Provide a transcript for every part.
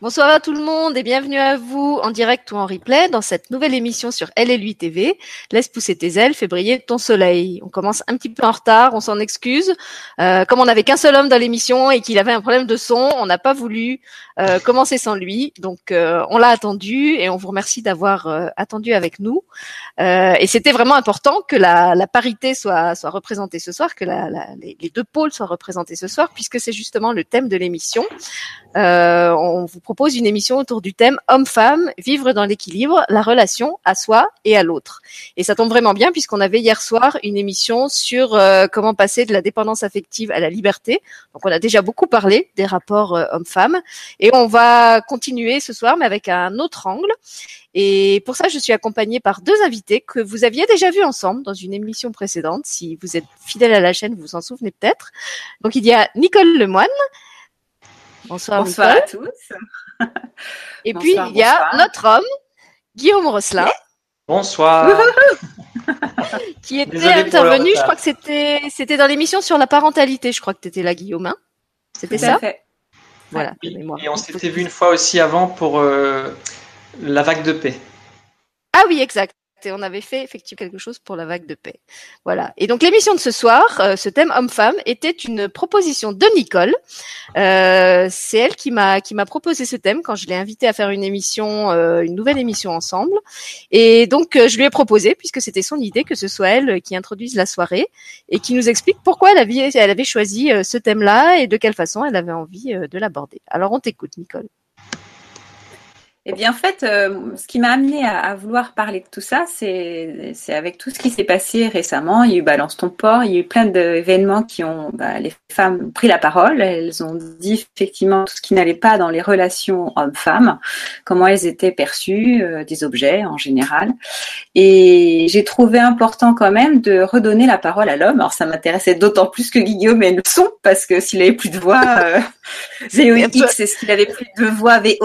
Bonsoir à tout le monde et bienvenue à vous en direct ou en replay dans cette nouvelle émission sur LLU TV. Laisse pousser tes ailes, fais briller ton soleil. On commence un petit peu en retard, on s'en excuse. Euh, comme on n'avait qu'un seul homme dans l'émission et qu'il avait un problème de son, on n'a pas voulu euh, commencer sans lui. Donc euh, on l'a attendu et on vous remercie d'avoir euh, attendu avec nous. Euh, et c'était vraiment important que la, la, parité soit, soit représentée ce soir, que la, la, les, deux pôles soient représentés ce soir, puisque c'est justement le thème de l'émission. on vous propose une émission autour du thème homme-femme, vivre dans l'équilibre, la relation à soi et à l'autre. Et ça tombe vraiment bien puisqu'on avait hier soir une émission sur euh, comment passer de la dépendance affective à la liberté. Donc on a déjà beaucoup parlé des rapports euh, homme-femme et on va continuer ce soir mais avec un autre angle. Et pour ça, je suis accompagnée par deux invités que vous aviez déjà vus ensemble dans une émission précédente. Si vous êtes fidèle à la chaîne, vous vous en souvenez peut-être. Donc il y a Nicole Lemoine. Bonsoir, bonsoir à tous. Et puis, il y a notre homme, Guillaume Rosselin. Bonsoir. qui était intervenu, je crois que c'était c'était dans l'émission sur la parentalité, je crois que tu étais là, Guillaume. Hein. c'était ça? fait. Voilà. Et, on s'était vu une fois aussi avant pour euh, la vague de paix. Ah oui, exact et on avait fait effectivement quelque chose pour la vague de paix. Voilà. Et donc l'émission de ce soir, euh, ce thème homme-femme, était une proposition de Nicole. Euh, c'est elle qui m'a qui m'a proposé ce thème quand je l'ai invitée à faire une émission, euh, une nouvelle émission ensemble. Et donc je lui ai proposé, puisque c'était son idée, que ce soit elle qui introduise la soirée et qui nous explique pourquoi elle avait elle avait choisi ce thème-là et de quelle façon elle avait envie de l'aborder. Alors on t'écoute, Nicole. Eh bien, en fait, euh, ce qui m'a amené à, vouloir parler de tout ça, c'est avec tout ce qui s'est passé récemment. Il y a eu Balance ton port, il y a eu plein d'événements qui ont, bah, les femmes ont pris la parole. Elles ont dit effectivement tout ce qui n'allait pas dans les relations hommes-femmes, comment elles étaient perçues, euh, des objets en général. Et j'ai trouvé important quand même de redonner la parole à l'homme. Alors, ça m'intéressait d'autant plus que Guillaume ait le son, parce que s'il avait plus de voix, euh, VOIX, c'est ce qu'il avait plus de voix, VOIE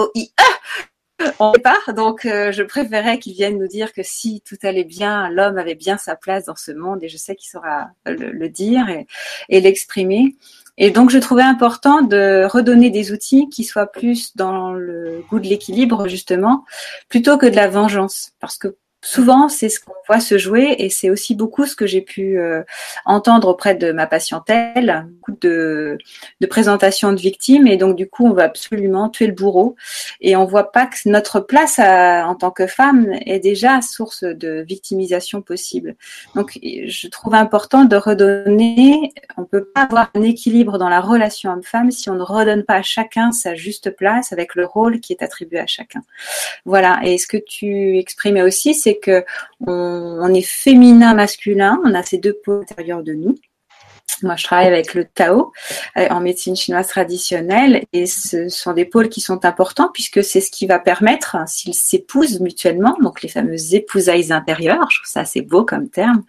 on départ. Donc, euh, je préférais qu'il vienne nous dire que si tout allait bien, l'homme avait bien sa place dans ce monde, et je sais qu'il saura le, dire et, l'exprimer. Et donc, je trouvais important de redonner des outils qui soient plus dans le goût de l'équilibre, justement, plutôt que de la vengeance. Parce que souvent, c'est ce qu'on voit se jouer et c'est aussi beaucoup ce que j'ai pu euh, entendre auprès de ma patientèle, beaucoup de, présentations de victimes et donc du coup, on va absolument tuer le bourreau et on voit pas que notre place en tant que femme est déjà source de victimisation possible. Donc, je trouve important de redonner. On peut pas avoir un équilibre dans la relation homme-femme si on ne redonne pas à chacun sa juste place avec le rôle qui est attribué à chacun. Voilà. Et ce que tu exprimais aussi, c'est que on, est féminin, masculin, on a ces deux pôles intérieurs de nous. Moi, je travaille avec le Tao euh, en médecine chinoise traditionnelle et ce sont des pôles qui sont importants puisque c'est ce qui va permettre, hein, s'ils s'épousent mutuellement, donc les fameuses épousailles intérieures, je trouve ça assez beau comme terme,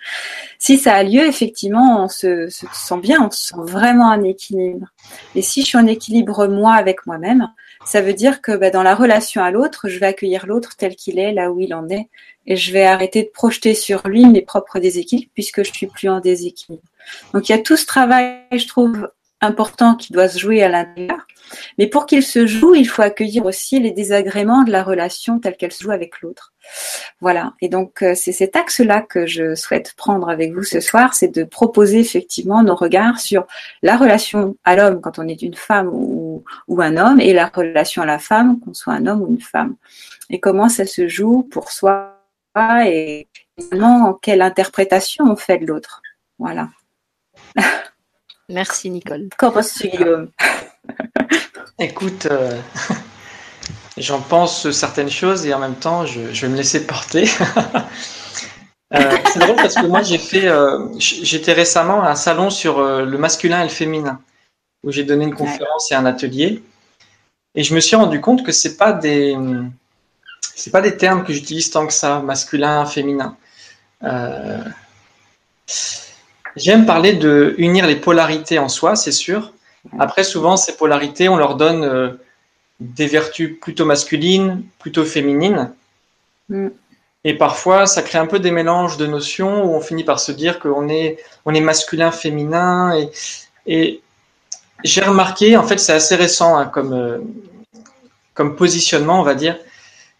si ça a lieu, effectivement, on se sent bien, on se sent vraiment en équilibre. Et si je suis en équilibre moi avec moi-même, ça veut dire que bah, dans la relation à l'autre, je vais accueillir l'autre tel qu'il est, là où il en est, et je vais arrêter de projeter sur lui mes propres déséquilibres puisque je suis plus en déséquilibre. Donc il y a tout ce travail, je trouve, important qui doit se jouer à l'intérieur. Mais pour qu'il se joue, il faut accueillir aussi les désagréments de la relation telle qu'elle se joue avec l'autre. Voilà. Et donc, euh, c'est cet axe-là que je souhaite prendre avec vous ce soir, c'est de proposer effectivement nos regards sur la relation à l'homme quand on est une femme ou, ou un homme et la relation à la femme, qu'on soit un homme ou une femme. Et comment ça se joue pour soi et finalement quelle interprétation on fait de l'autre. Voilà. Merci Nicole. Qu'en penses-tu Guillaume? Écoute, euh, j'en pense certaines choses et en même temps je, vais me laisser porter. Euh, c'est drôle parce que moi j'ai fait, euh, j'étais récemment à un salon sur le masculin et le féminin où j'ai donné une conférence et un atelier et je me suis rendu compte que c'est pas des c'est pas des termes que j'utilise tant que ça, masculin, féminin. Euh, j'aime parler de unir les polarités en soi, c'est sûr. Après, souvent, ces polarités, on leur donne euh, des vertus plutôt masculines, plutôt féminines. Mm. Et parfois, ça crée un peu des mélanges de notions où on finit par se dire qu'on est, on est masculin, féminin. Et, j'ai remarqué, en fait, c'est assez récent hein, comme, euh, comme positionnement, on va dire,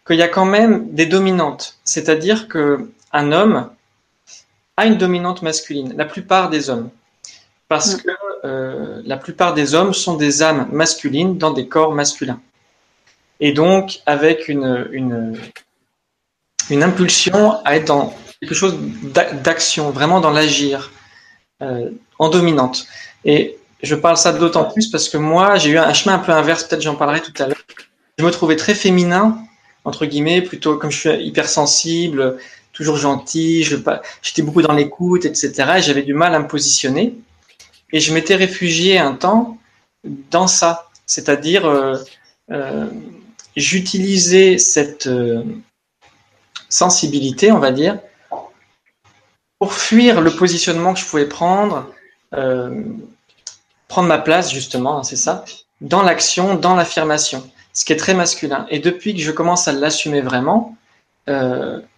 qu'il y a quand même des dominantes. C'est-à-dire que un homme a une dominante masculine, la plupart des hommes. Parce que euh, la plupart des hommes sont des âmes masculines dans des corps masculins. Et donc, avec une, une, une impulsion à être dans quelque chose d'action, vraiment dans l'agir, euh, en dominante. Et je parle ça d'autant plus parce que moi, j'ai eu un chemin un peu inverse, peut-être j'en parlerai tout à l'heure. Je me trouvais très féminin, entre guillemets, plutôt comme je suis hypersensible, toujours gentil, j'étais beaucoup dans l'écoute, etc. Et j'avais du mal à me positionner. Et je m'étais réfugié un temps dans ça, c'est-à-dire euh, euh, j'utilisais cette euh, sensibilité, on va dire, pour fuir le positionnement que je pouvais prendre, prendre ma place justement, hein, c'est ça, dans l'action, dans l'affirmation, ce qui est très masculin. Et depuis que je commence à l'assumer vraiment,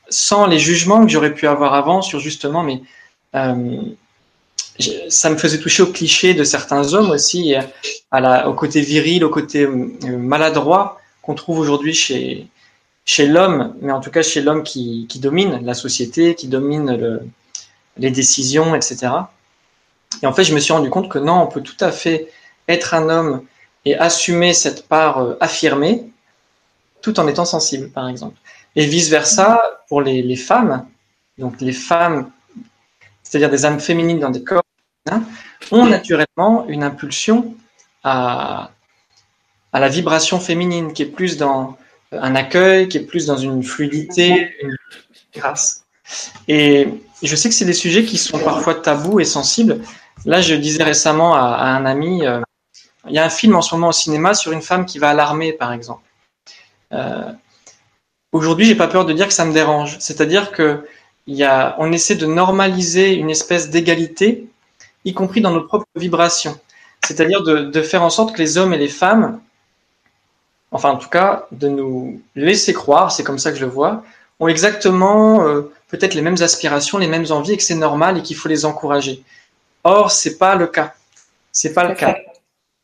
sans les jugements que j'aurais pu avoir avant sur justement, mais euh, ça me faisait toucher au cliché de certains hommes aussi, la, au côté viril, au côté maladroit qu'on trouve aujourd'hui chez, chez l'homme, mais en tout cas chez l'homme qui, qui, domine la société, qui domine le, les décisions, etc. Et en fait, je me suis rendu compte que non, on peut tout à fait être un homme et assumer cette part euh, affirmée tout en étant sensible, par exemple. Et vice-versa pour les, femmes. Donc les femmes, c'est-à-dire des âmes féminines dans des corps, ont naturellement une impulsion à, à la vibration féminine, qui est plus dans un accueil, qui est plus dans une fluidité, une grâce. Et je sais que c'est des sujets qui sont parfois tabous et sensibles. Là, je disais récemment à, un ami, euh, il y a un film en ce moment au cinéma sur une femme qui va à l'armée, par exemple. Euh, Aujourd'hui, j'ai pas peur de dire que ça me dérange. C'est-à-dire que y a, on essaie de normaliser une espèce d'égalité, y compris dans nos propres vibrations. C'est-à-dire de, de faire en sorte que les hommes et les femmes, enfin en tout cas, de nous laisser croire, c'est comme ça que je le vois, ont exactement euh, peut-être les mêmes aspirations, les mêmes envies et que c'est normal et qu'il faut les encourager. Or, c'est pas le cas. C'est pas le cas.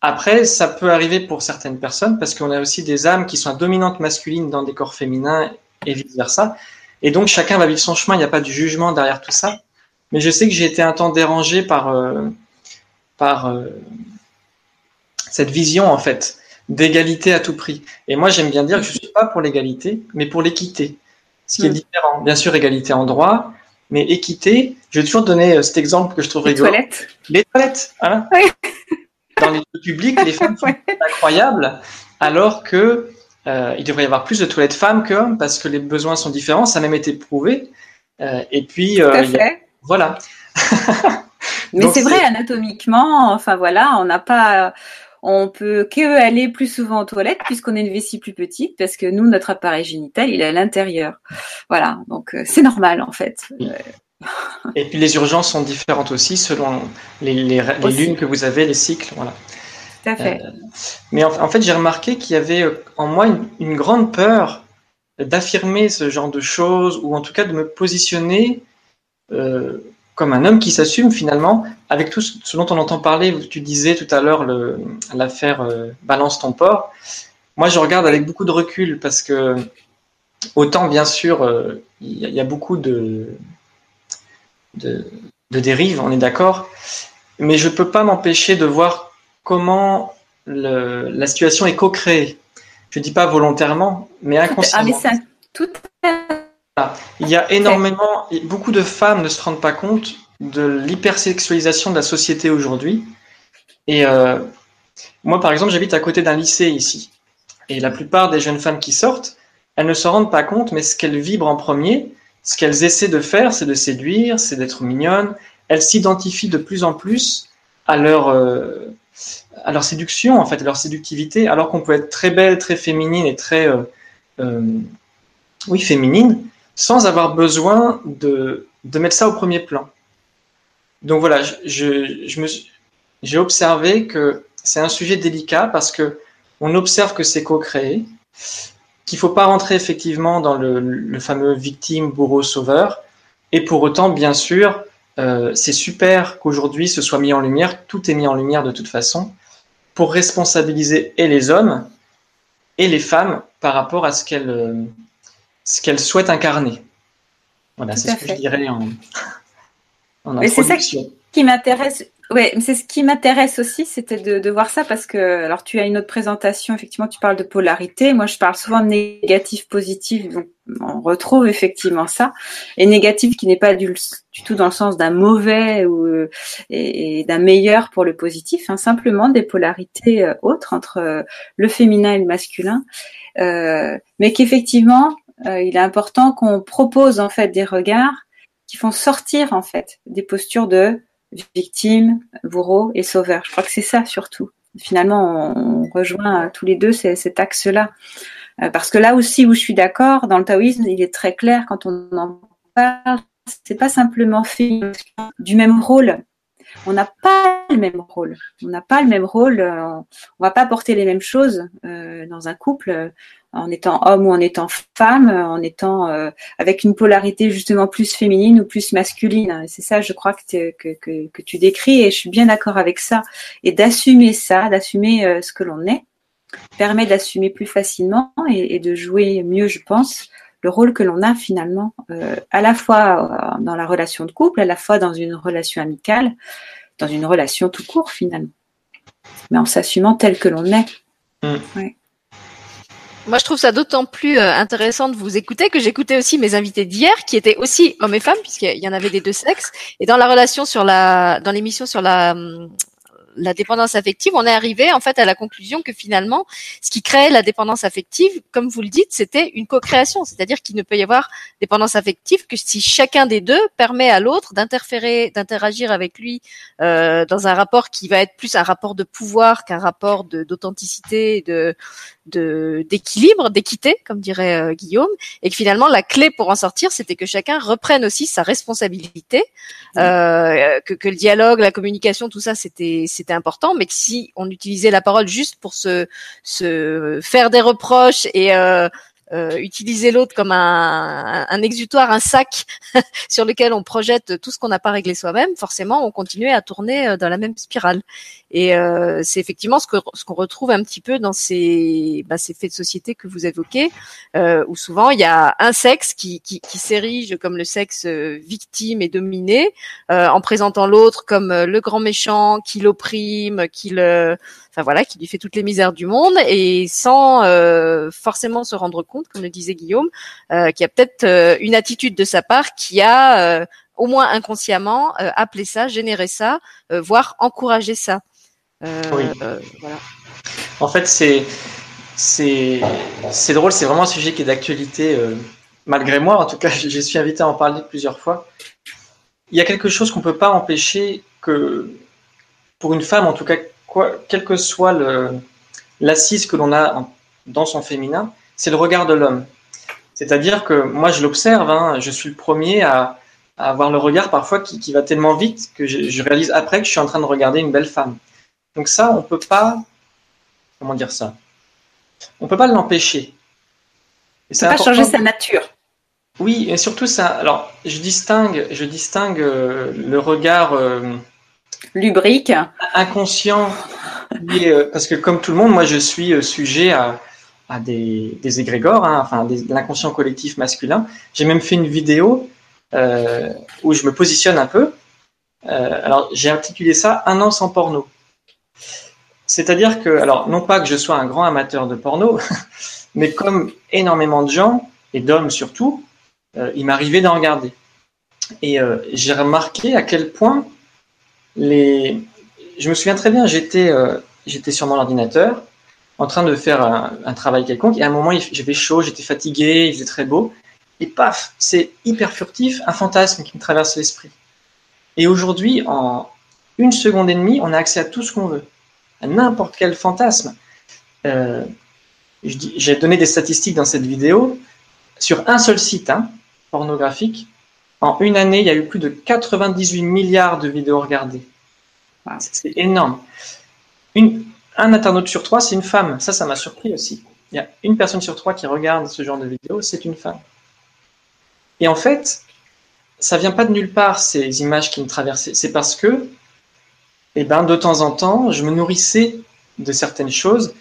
Après, ça peut arriver pour certaines personnes parce qu'on a aussi des âmes qui sont à dominante masculine dans des corps féminins et vice versa. Et donc, chacun va vivre son chemin. Il n'y a pas de jugement derrière tout ça. Mais je sais que j'ai été un temps dérangé par, euh, par euh, cette vision, en fait, d'égalité à tout prix. Et moi, j'aime bien dire que je suis pas pour l'égalité, mais pour l'équité ce qui est mm. différent. Bien sûr, égalité en droit, mais équité. Je vais toujours donner euh, cet exemple que je trouve les Toilettes. Les toilettes. Hein Dans les publics, les femmes sont incroyables, alors que euh, il devrait y avoir plus de toilettes femmes qu'hommes parce que les besoins sont différents. Ça a même été prouvé. Euh, et puis, euh, y a... voilà. Mais c'est vrai anatomiquement. Enfin voilà, on n'a pas on peut que aller plus souvent aux toilettes puisqu'on a une vessie plus petite parce que nous notre appareil génital il est à l'intérieur. Voilà, donc euh, c'est normal en fait. Et puis les urgences sont différentes aussi selon les, les, lunes que vous avez, les cycles, voilà. Tout à fait. Euh, mais en, fait, j'ai remarqué qu'il y avait euh, en moi une, grande peur d'affirmer ce genre de choses ou en tout cas de me positionner comme un homme qui s'assume finalement, avec tout ce dont on entend parler, tu disais tout à l'heure l'affaire euh, Balance ton port. Moi, je regarde avec beaucoup de recul parce que autant, bien sûr, euh, il y, a beaucoup de, de, dérives, on est d'accord, mais je ne peux pas m'empêcher de voir comment le, la situation est co-créée. Je ne dis pas volontairement, mais inconsciemment. Ah, mais tout il y a énormément, beaucoup de femmes ne se rendent pas compte de l'hypersexualisation de la société aujourd'hui. Et euh, moi, par exemple, j'habite à côté d'un lycée ici. Et la plupart des jeunes femmes qui sortent, elles ne se rendent pas compte, mais ce qu'elles vibrent en premier, ce qu'elles essaient de faire, c'est de séduire, c'est d'être mignonnes. Elles s'identifient de plus en plus à leur, euh, séduction, en fait, à leur séductivité, alors qu'on peut être très belle, très féminine et très, euh, euh féminine, sans avoir besoin de, mettre ça au premier plan. Donc voilà, j'ai observé que c'est un sujet délicat parce que on observe que c'est co-créé, qu'il faut pas rentrer effectivement dans le, le fameux victime, bourreau, sauveur. Et pour autant, bien sûr, euh, c'est super qu'aujourd'hui ce soit mis en lumière. Tout est mis en lumière de toute façon pour responsabiliser et les hommes et les femmes par rapport à ce qu'elles ce qu'elles souhaitent incarner. Voilà, c'est ce que je dirais en, en introduction. C'est ça qui m'intéresse oui, c'est ce qui m'intéresse aussi, c'était de, voir ça parce que, alors tu as une autre présentation, effectivement, tu parles de polarité. Moi, je parle souvent de négatif, positif, donc on retrouve effectivement ça. Et négatif qui n'est pas du, tout dans le sens d'un mauvais ou et, d'un meilleur pour le positif, hein, simplement des polarités euh, autres entre euh, le féminin et le masculin, euh, mais qu'effectivement, il est important qu'on propose en fait des regards qui font sortir en fait des postures de victime, bourreau et sauveur. Je crois que c'est ça surtout. Finalement, on rejoint tous les deux cet axe-là. Euh, parce que là aussi où je suis d'accord, dans le taoïsme, il est très clair quand on en parle, c'est pas simplement fait du même rôle. On n'a pas le même rôle. On n'a pas le même rôle. Euh, on va pas porter les mêmes choses euh, dans un couple en étant homme ou en étant femme, en étant euh, avec une polarité justement plus féminine ou plus masculine. C'est ça, je crois que, que, que, que, tu décris et je suis bien d'accord avec ça. Et d'assumer ça, d'assumer euh, ce que l'on est, permet d'assumer plus facilement et, et, de jouer mieux, je pense, le rôle que l'on a finalement, euh, à la fois dans la relation de couple, à la fois dans une relation amicale, dans une relation tout court finalement, mais en s'assumant tel que l'on est. Mm. Ouais. Moi, je trouve ça d'autant plus euh, intéressant de vous écouter que j'écoutais aussi mes invités d'hier, qui étaient aussi hommes et femmes, puisqu'il y en avait des deux sexes. Et dans la relation sur la, dans l'émission sur la, hum, la dépendance affective, on est arrivé en fait à la conclusion que finalement, ce qui crée la dépendance affective, comme vous le dites, c'était une co-création, c'est-à-dire qu'il ne peut y avoir dépendance affective que si chacun des deux permet à l'autre d'interférer, d'interagir avec lui euh, dans un rapport qui va être plus un rapport de pouvoir qu'un rapport d'authenticité, de d'équilibre, d'équité, comme dirait euh, Guillaume, et que finalement la clé pour en sortir, c'était que chacun reprenne aussi sa responsabilité, euh, que, que le dialogue, la communication, tout ça, c'était c'était important, mais que si on utilisait la parole juste pour se, se faire des reproches et euh, euh, utiliser l'autre comme un, un, exutoire, un sac sur lequel on projette tout ce qu'on n'a pas réglé soi-même, forcément, on continuait à tourner euh, dans la même spirale. Et euh, c'est effectivement ce que ce qu'on retrouve un petit peu dans ces bah, ces faits de société que vous évoquez, euh, où souvent il y a un sexe qui qui, qui s'érige comme le sexe euh, victime et dominé, en présentant l'autre comme le grand méchant qui l'opprime, qui le enfin voilà, qui lui fait toutes les misères du monde et sans euh, forcément se rendre compte, comme le disait Guillaume, euh, qu'il y a peut-être euh, une attitude de sa part qui a au moins inconsciemment appelé ça, généré ça, voire encouragé ça. oui. voilà. En fait, c'est c'est drôle, c'est vraiment un sujet qui est d'actualité malgré moi. En tout cas, je suis invité à en parler plusieurs fois. Il y a quelque chose qu'on peut pas empêcher que pour une femme, en tout cas quelle que soit l'assise que l'on a dans son féminin, c'est le regard de l'homme. C'est-à-dire que moi, je l'observe, hein, je suis le premier à, avoir le regard parfois qui, va tellement vite que je, réalise après que je suis en train de regarder une belle femme. Donc ça, on peut pas, comment dire ça? On peut pas l'empêcher. On peut pas changer sa nature. Oui, et surtout ça. Alors, je distingue, je distingue euh, le regard. Euh, lubrique. Inconscient. Euh, parce que comme tout le monde, moi je suis euh, sujet à, des, des égrégores, hein, enfin l'inconscient collectif masculin. J'ai même fait une vidéo euh, où je me positionne un peu. alors j'ai intitulé ça Un an sans porno. C'est-à-dire que, alors non pas que je sois un grand amateur de porno, mais comme énormément de gens, et d'hommes surtout, il m'arrivait d'en regarder. Et j'ai remarqué à quel point les... Je me souviens très bien, j'étais euh, j'étais sur mon ordinateur en train de faire un, travail quelconque et à un moment j'avais chaud, j'étais fatigué, il faisait très beau et paf, c'est hyper furtif, un fantasme qui me traverse l'esprit. Et aujourd'hui, en une seconde et demie, on a accès à tout ce qu'on veut, à n'importe quel fantasme. Euh, J'ai donné des statistiques dans cette vidéo. Sur un seul site hein, pornographique, en une année, il y a eu plus de 98 milliards de vidéos regardées. C'est énorme. Un internaute sur trois, c'est une femme. Ça, ça m'a surpris aussi. Il y a une personne sur trois qui regarde ce genre de vidéos, c'est une femme. Et en fait, ça vient pas de nulle part, ces images qui me traversaient. C'est parce que, eh ben, de temps en temps, je me nourrissais de certaines choses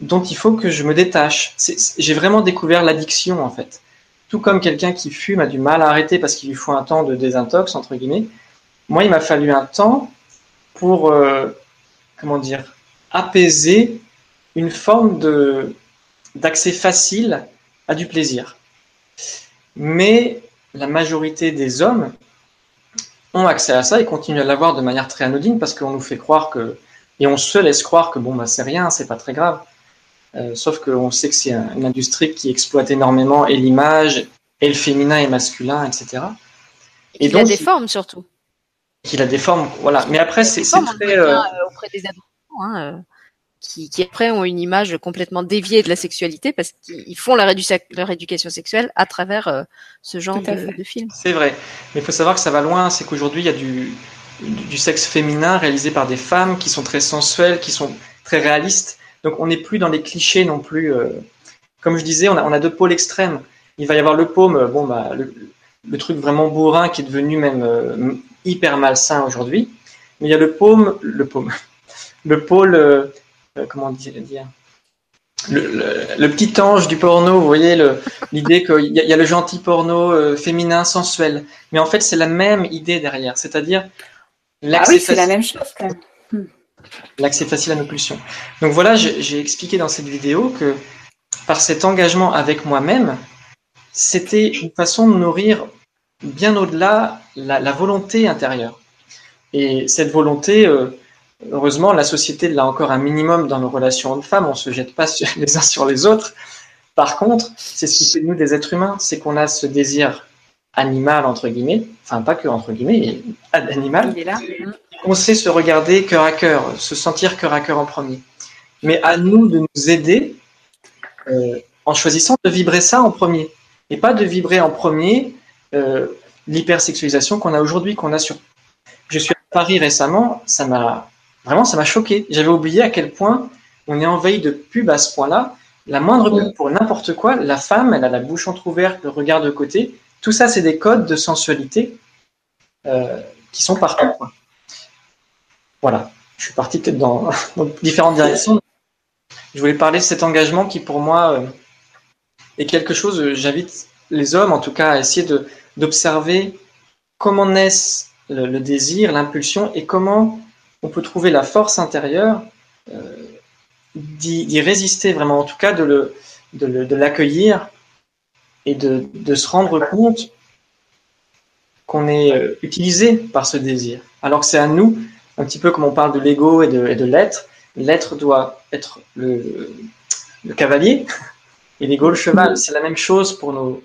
dont il faut que je me détache. J'ai vraiment découvert l'addiction en fait. Tout comme quelqu'un qui fume a du mal à arrêter parce qu'il lui faut un temps de désintox entre guillemets. Moi, il m'a fallu un temps pour euh, comment dire apaiser une forme de d'accès facile à du plaisir. Mais la majorité des hommes ont accès à ça et continuent à l'avoir de manière très anodine parce qu'on nous fait croire que et on se laisse croire que bon bah c'est rien, c'est pas très grave. Euh, sauf qu'on sait que c'est une industrie qui exploite énormément et l'image, et le féminin et masculin, etc. Et, il a des formes surtout. Qu'il a des formes, voilà. Mais après, c'est très. Euh, auprès des adolescents, hein, euh, qui, qui, après ont une image complètement déviée de la sexualité parce qu'ils font leur, leur, éducation sexuelle à travers ce genre de, de film. C'est vrai. Mais il faut savoir que ça va loin. C'est qu'aujourd'hui, il y a du, du sexe féminin réalisé par des femmes qui sont très sensuelles, qui sont très réalistes. Donc on n'est plus dans les clichés non plus. Euh, comme je disais, on a, on a deux pôles extrêmes. Il va y avoir le paume, euh, bon bah le, truc vraiment bourrin qui est devenu même euh, hyper malsain aujourd'hui. Mais il y a le paume, le paume, le pôle, comment dire, le, petit ange du porno, vous voyez l'idée qu'il y, y, a le gentil porno féminin sensuel. Mais en fait, c'est la même idée derrière, c'est-à-dire ah oui, c'est la même chose. Hmm. L'accès facile à nos pulsions. Donc voilà, j'ai expliqué dans cette vidéo que par cet engagement avec moi-même, c'était une façon de nourrir bien au-delà la, volonté intérieure. Et cette volonté, euh, heureusement, la société l'a encore un minimum dans nos relations hommes-femmes, on ne se jette pas les uns sur les autres. Par contre, c'est ce qui fait de nous des êtres humains, c'est qu'on a ce désir animal, entre guillemets, enfin pas que entre guillemets, animal, on sait se regarder cœur à cœur, se sentir cœur à cœur en premier. Mais à nous de nous aider euh, en choisissant de vibrer ça en premier, et pas de vibrer en premier euh, l'hypersexualisation qu'on a aujourd'hui, qu'on a sur. Je suis à Paris récemment, ça m'a vraiment ça m'a choqué. J'avais oublié à quel point on est envahi de pubs à ce point-là. La moindre pub pour n'importe quoi, la femme, elle a la bouche entrouverte, le regard de côté, tout ça, c'est des codes de sensualité euh, qui sont partout. Voilà, je suis parti peut-être dans, différentes directions. Je voulais parler de cet engagement qui, pour moi, euh, est quelque chose, euh, j'invite les hommes, en tout cas, à essayer d'observer comment naissent le, désir, l'impulsion, et comment on peut trouver la force intérieure d'y résister vraiment, en tout cas de l'accueillir de et de, de se rendre compte qu'on est euh, utilisé par ce désir. Alors que c'est à nous, un petit peu comme on parle de l'ego et de, l'être, l'être doit être le, cavalier et l'ego le cheval. C'est la même chose pour nos,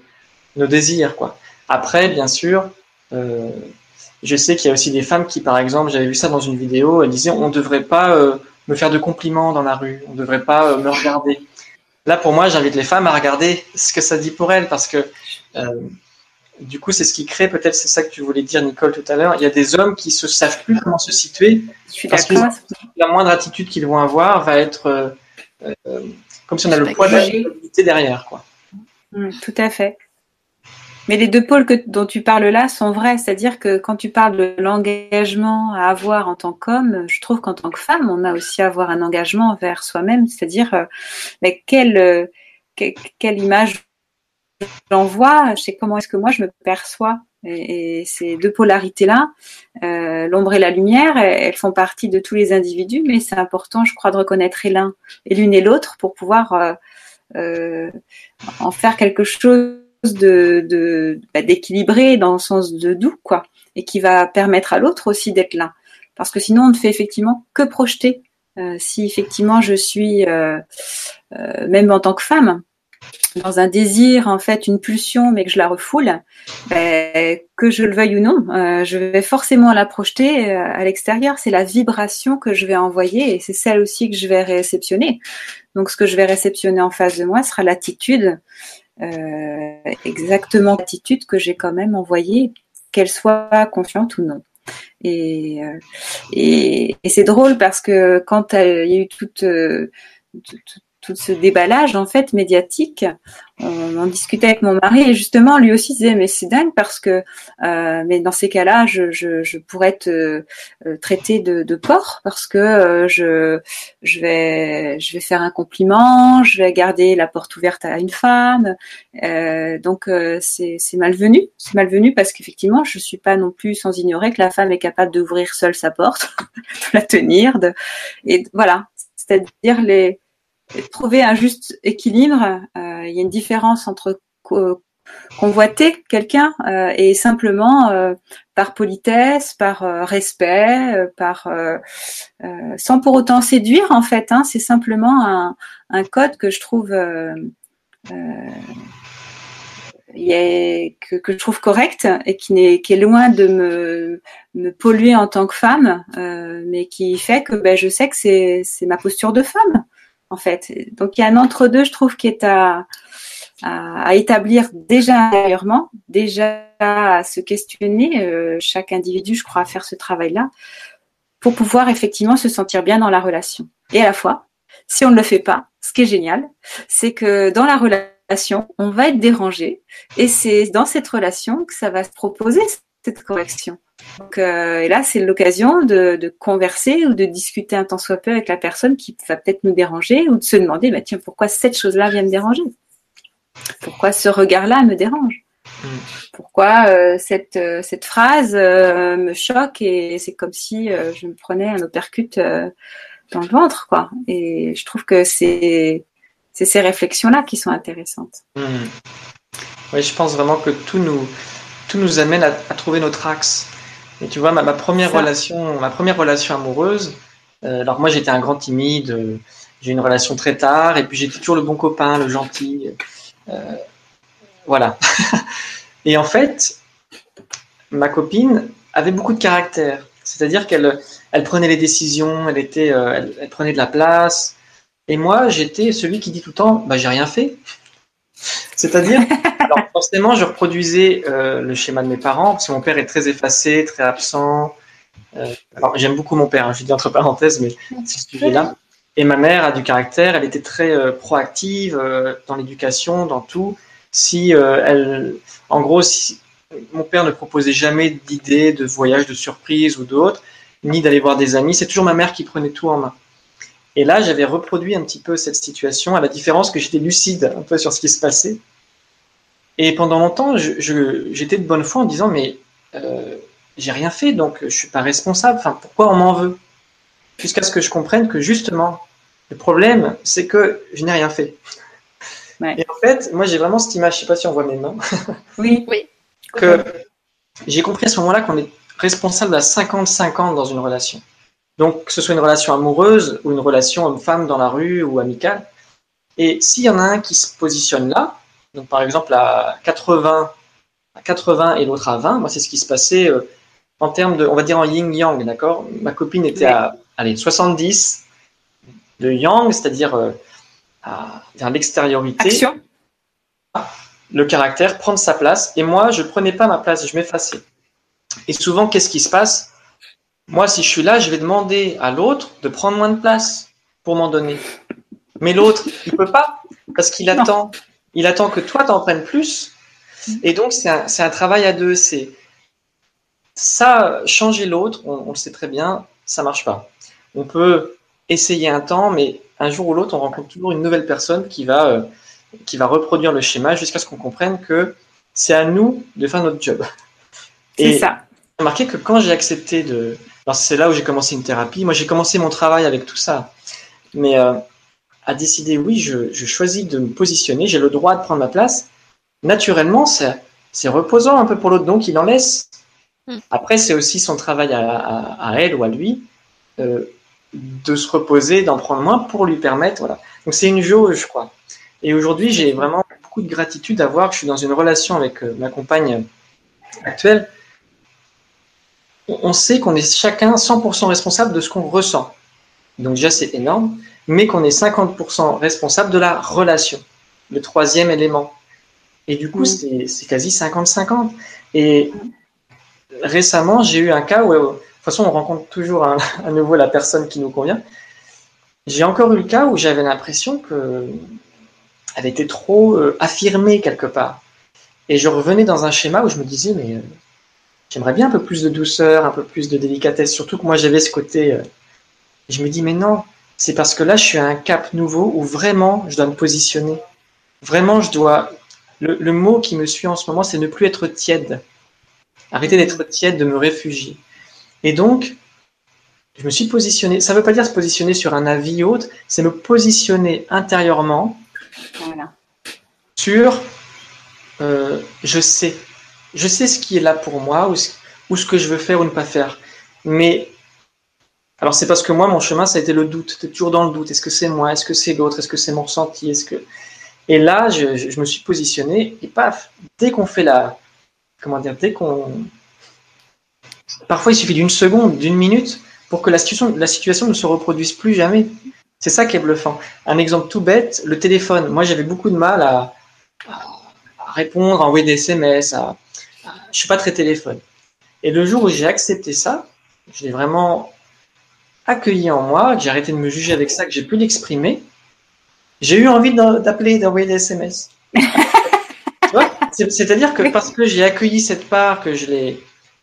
désirs. Quoi. Après, bien sûr, euh, je sais qu'il y a aussi des femmes qui, par exemple, j'avais vu ça dans une vidéo, elles disaient on ne devrait pas euh, me faire de compliments dans la rue, on ne devrait pas euh, me regarder. Là, pour moi, j'invite les femmes à regarder ce que ça dit pour elles, parce que du coup, c'est ce qui crée, peut-être, c'est ça que tu voulais dire, Nicole, tout à l'heure. Il y a des hommes qui se savent plus comment se situer. Je suis parce que la moindre attitude qu'ils vont avoir va être euh, euh, comme si on a le poids de la derrière, quoi. Mmh, tout à fait. Mais les deux pôles que, dont tu parles là sont vrais, c'est-à-dire que quand tu parles de l'engagement à avoir en tant qu'homme, je trouve qu'en tant que femme, on a aussi à avoir un engagement vers soi-même, c'est-à-dire euh, mais quelle, quelle, image j'envoie, je sais comment est-ce que moi je me perçois. Et, ces deux polarités-là, euh, l'ombre et la lumière, elles, font partie de tous les individus, mais c'est important, je crois, de reconnaître l'un et l'une et l'autre pour pouvoir en faire quelque chose de, bah, d'équilibré dans le sens de doux, quoi, et qui va permettre à l'autre aussi d'être là. Parce que sinon, on ne fait effectivement que projeter. Euh, si effectivement je suis, euh, euh, même en tant que femme, dans un désir, en fait, une pulsion, mais que je la refoule, ben, que je le veuille ou non, je vais forcément la projeter à l'extérieur. C'est la vibration que je vais envoyer et c'est celle aussi que je vais réceptionner. Donc, ce que je vais réceptionner en face de moi sera l'attitude euh, exactement l'attitude que j'ai quand même envoyée, qu'elle soit confiante ou non. Euh, et, c'est drôle parce que quand il y a eu toute, tout ce déballage en fait médiatique. On en discutait avec mon mari et justement lui aussi disait mais c'est dingue parce que euh, mais dans ces cas-là je, je, je pourrais te euh, traiter de, de porc parce que euh, je je vais je vais faire un compliment, je vais garder la porte ouverte à une femme. Euh, donc c'est c'est malvenu, c'est malvenu parce qu'effectivement je suis pas non plus sans ignorer que la femme est capable d'ouvrir seule sa porte, de la tenir, de et voilà, c'est-à-dire les trouver un juste équilibre. Euh, il y a une différence entre convoiter quelqu'un euh, et simplement euh, par politesse, par respect, par sans pour autant séduire en fait. Hein, c'est simplement un, un, code que je trouve que, que, je trouve correct et qui, est, qui est loin de me, me polluer en tant que femme, mais qui fait que ben, je sais que c'est ma posture de femme en fait. Donc il y a un entre-deux, je trouve, qui est à, établir déjà intérieurement, déjà à se questionner, euh, chaque individu, je crois, à faire ce travail-là, pour pouvoir effectivement se sentir bien dans la relation. Et à la fois, si on ne le fait pas, ce qui est génial, c'est que dans la relation, on va être dérangé, et c'est dans cette relation que ça va se proposer cette correction. Donc, euh, et là, c'est l'occasion de, de, converser ou de discuter un temps soit peu avec la personne qui va peut-être nous déranger ou de se demander, bah, tiens, pourquoi cette chose-là vient me déranger? Pourquoi ce regard-là me dérange? Mm. Pourquoi euh, cette, euh, cette phrase euh, me choque et c'est comme si je me prenais un opercute dans le ventre, quoi? Et je trouve que c'est c'est ces réflexions-là qui sont intéressantes. Mm. Oui, je pense vraiment que tout nous tout nous amène à, à trouver notre axe. Et tu vois, ma, ma première relation, ma première relation amoureuse, euh, alors moi j'étais un grand timide, euh, j'ai une relation très tard, et puis j'étais toujours le bon copain, le gentil, euh, voilà. et en fait, ma copine avait beaucoup de caractère, c'est-à-dire qu'elle elle prenait les décisions, elle était, elle, elle, prenait de la place, et moi j'étais celui qui dit tout le temps, bah j'ai rien fait. C'est-à-dire, alors forcément, je reproduisais euh, le schéma de mes parents, parce que mon père est très effacé, très absent. Euh, alors, j'aime beaucoup mon père, hein, je dis entre parenthèses, mais c'est ce sujet-là. Et ma mère a du caractère, elle était très euh, proactive dans l'éducation, dans tout. Si elle, en gros, si mon père ne proposait jamais d'idées de voyage, de surprise ou d'autres, ni d'aller voir des amis, c'est toujours ma mère qui prenait tout en main. Et là, j'avais reproduit un petit peu cette situation, à la différence que j'étais lucide un peu sur ce qui se passait. Et pendant longtemps, j'étais je, de bonne foi en disant, mais euh, j'ai rien fait, donc je suis pas responsable. Enfin, pourquoi on m'en veut? Jusqu'à ce que je comprenne que justement, le problème, c'est que je n'ai rien fait. Ouais. Et en fait, moi, j'ai vraiment cette image, je sais pas si on voit mes mains. Oui, oui. Que j'ai compris à ce moment-là qu'on est responsable à 50-50 dans une relation. Donc, que ce soit une relation amoureuse ou une relation homme-femme dans la rue ou amicale. Et s'il y en a un qui se positionne là, donc par exemple à 80, à 80 et l'autre à 20, moi c'est ce qui se passait euh, en termes de, on va dire en yin-yang, d'accord? Ma copine était à allez, 70 de yang, c'est-à-dire euh, à, à l'extériorité. Le caractère, prendre sa place. Et moi, je prenais pas ma place, je m'effaçais. Et souvent, qu'est-ce qui se passe? Moi, si je suis là, je vais demander à l'autre de prendre moins de place pour m'en donner. Mais l'autre, il peut pas parce qu'il attend. Il attend que toi t'en prennes plus. Et donc, c'est un, un, travail à deux. C'est ça, changer l'autre, on, on, le sait très bien, ça marche pas. On peut essayer un temps, mais un jour ou l'autre, on rencontre toujours une nouvelle personne qui va, euh, qui va reproduire le schéma jusqu'à ce qu'on comprenne que c'est à nous de faire notre job. C'est ça. J'ai remarqué que quand j'ai accepté de, c'est là où j'ai commencé une thérapie. Moi, j'ai commencé mon travail avec tout ça. Mais euh, à décider, oui, je, je, choisis de me positionner, j'ai le droit de prendre ma place. Naturellement, c'est reposant un peu pour l'autre, donc il en laisse. Hmm. Après, c'est aussi son travail à, à, à, elle ou à lui euh, de se reposer, d'en prendre moins pour lui permettre. Voilà. Donc c'est une jauge, je crois. Et aujourd'hui, j'ai vraiment beaucoup de gratitude à voir que je suis dans une relation avec euh, ma compagne actuelle on sait qu'on est chacun 100% responsable de ce qu'on ressent. Donc déjà, c'est énorme, mais qu'on est 50% responsable de la relation, le troisième élément. Et du coup, c'est quasi 50-50. Et récemment, j'ai eu un cas où, de toute façon, on rencontre toujours à, nouveau la personne qui nous convient. j'ai encore eu le cas où j'avais l'impression que elle était trop euh, affirmée quelque part. Et je revenais dans un schéma où je me disais, mais euh, j'aimerais bien un peu plus de douceur, un peu plus de délicatesse, surtout que moi j'avais ce côté. Euh, je me dis, mais non, c'est parce que là je suis à un cap nouveau où vraiment je dois me positionner. Vraiment, je dois. Le, mot qui me suit en ce moment, c'est ne plus être tiède. Arrêter d'être tiède, de me réfugier. Et donc, je me suis positionné. Ça ne veut pas dire se positionner sur un avis autre, c'est me positionner intérieurement sur euh, je sais. Je sais ce qui est là pour moi ou ce, que je veux faire ou ne pas faire. Mais alors c'est parce que moi, mon chemin, ça a été le doute. Tu toujours dans le doute. Est-ce que c'est moi? Est-ce que c'est l'autre? Est-ce que c'est mon ressenti? Est-ce que Et là, je, me suis positionné et paf, dès qu'on fait la, comment dire, dès qu'on, parfois il suffit d'une seconde, d'une minute pour que la situation, la situation ne se reproduise plus jamais. C'est ça qui est bluffant. Un exemple tout bête, le téléphone. Moi, j'avais beaucoup de mal à, répondre, à envoyer des SMS. À, je suis pas très téléphone. Et le jour où j'ai accepté ça, je l'ai vraiment accueilli en moi, que j'ai arrêté de me juger avec ça, que j'ai pu l'exprimer, j'ai eu envie d'appeler, d'envoyer des SMS. C'est-à-dire que parce que j'ai accueilli cette part, que je,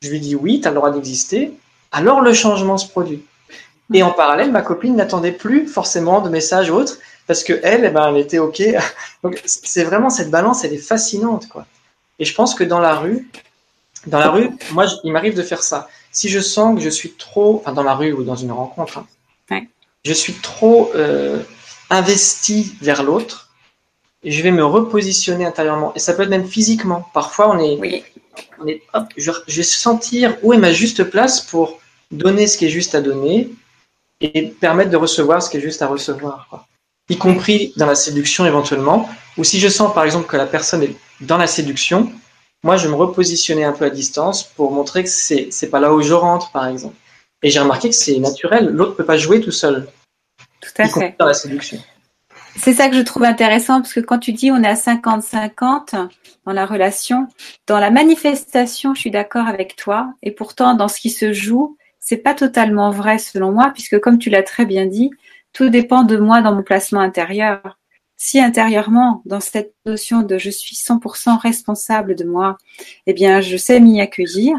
je lui dis oui, tu as le droit d'exister, alors le changement se produit. Et en parallèle, ma copine n'attendait plus forcément de messages autres parce que elle, eh ben, elle était ok. Donc c'est vraiment cette balance, elle est fascinante, quoi. Et je pense que dans la rue, dans la rue, moi, il m'arrive de faire ça. Si je sens que je suis trop, enfin dans la rue ou dans une rencontre, hein, je suis trop euh, investi vers l'autre, je vais me repositionner intérieurement. Et ça peut être même physiquement. Parfois, on est, on est hop, je, je vais sentir où est ma juste place pour donner ce qui est juste à donner et permettre de recevoir ce qui est juste à recevoir, y compris dans la séduction éventuellement, ou si je sens par exemple que la personne est dans la séduction, moi je vais me repositionner un peu à distance pour montrer que c'est c'est pas là où je rentre par exemple. Et j'ai remarqué que c'est naturel, l'autre peut pas jouer tout seul. Tout à fait. Dans la séduction. C'est ça que je trouve intéressant parce que quand tu dis on est à 50-50 dans la relation, dans la manifestation, je suis d'accord avec toi. Et pourtant, dans ce qui se joue, c'est pas totalement vrai selon moi, puisque comme tu l'as très bien dit, tout dépend de moi dans mon placement intérieur. Si intérieurement, dans cette notion de je suis 100% responsable de moi, eh bien, je sais m'y accueillir.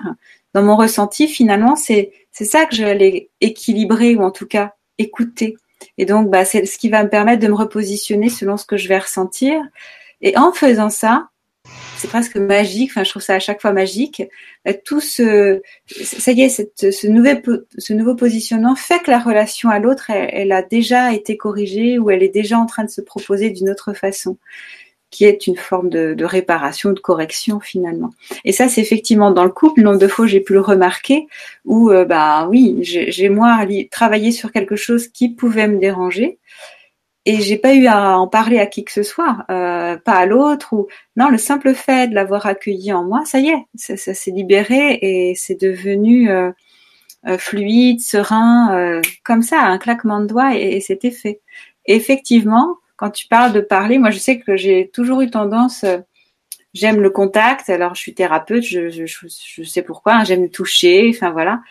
Dans mon ressenti, finalement, c'est ça que je vais équilibrer ou en tout cas écouter. Et donc, bah, c'est ce qui va me permettre de me repositionner selon ce que je vais ressentir. Et en faisant ça, c'est presque magique. Enfin, je trouve ça à chaque fois magique. Euh, tout ce, ça y est, ce, ce nouveau positionnement fait que la relation à l'autre, elle, a déjà été corrigée ou elle est déjà en train de se proposer d'une autre façon, qui est une forme de, réparation, de correction finalement. Et ça, c'est effectivement dans le couple. Le nombre de fois j'ai pu le remarquer où, euh, bah oui, j'ai moi travaillé sur quelque chose qui pouvait me déranger et j'ai pas eu à en parler à qui que ce soit, euh, pas à l'autre ou non, le simple fait de l'avoir accueilli en moi, ça y est, ça, s'est libéré et c'est devenu euh, euh, fluide, serein, comme ça, un claquement de doigts et, c'était fait. effectivement, quand tu parles de parler, moi je sais que j'ai toujours eu tendance, j'aime le contact, alors je suis thérapeute, je, je, je sais pourquoi, hein, j'aime toucher, enfin voilà.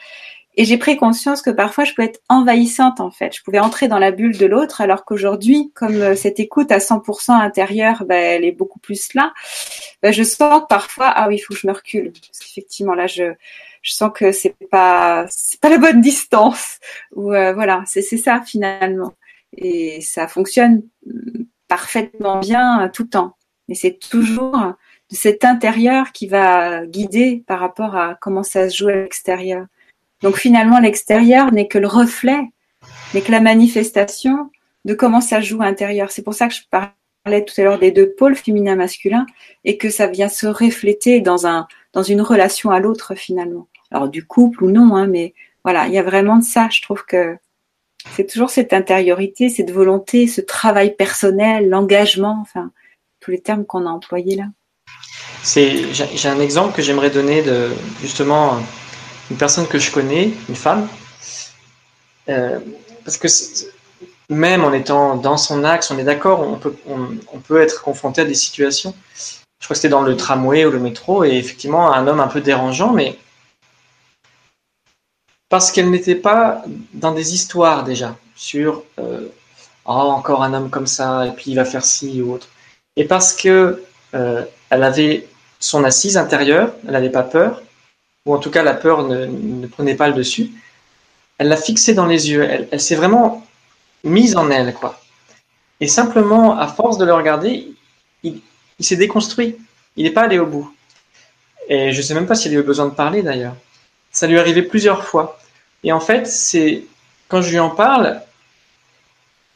Et j'ai pris conscience que parfois je pouvais être envahissante en fait. Je pouvais entrer dans la bulle de l'autre, alors qu'aujourd'hui, comme euh, cette écoute à 100% intérieure, ben, elle est beaucoup plus là. Ben, je sens que parfois, ah oui, il faut que je me recule, parce qu'effectivement là, je, je sens que c'est pas, pas la bonne distance. Ou euh, voilà, c'est c'est ça finalement. Et ça fonctionne mm, parfaitement bien euh, tout le temps. Mais c'est toujours de cet intérieur qui va guider par rapport à comment ça se joue à l'extérieur. Donc finalement, l'extérieur n'est que le reflet, n'est que la manifestation de comment ça joue à l'intérieur. C'est pour ça que je parlais tout à l'heure des deux pôles féminin-masculin et que ça vient se refléter dans un dans une relation à l'autre finalement. Alors du couple ou non, hein, mais voilà, il y a vraiment de ça. Je trouve que c'est toujours cette intériorité, cette volonté, ce travail personnel, l'engagement, enfin tous les termes qu'on a employés là. C'est j'ai un exemple que j'aimerais donner de justement une personne que je connais, une femme, euh, parce que même en étant dans son axe, on est d'accord, on peut, être confronté à des situations. Je crois que c'était dans le tramway ou le métro, et effectivement, un homme un peu dérangeant, mais parce qu'elle n'était pas dans des histoires déjà sur euh, oh encore un homme comme ça et puis il va faire ci ou autre. Et parce que euh, elle avait son assise intérieure, elle n'avait pas peur, ou en tout cas la peur ne, ne prenait pas le dessus. Elle l'a fixé dans les yeux. Elle, elle s'est vraiment mise en elle, quoi. Et simplement, à force de le regarder, il, il s'est déconstruit. Il n'est pas allé au bout. Et je sais même pas s'il a eu besoin de parler d'ailleurs. Ça lui est arrivé plusieurs fois. Et en fait, c'est quand je lui en parle,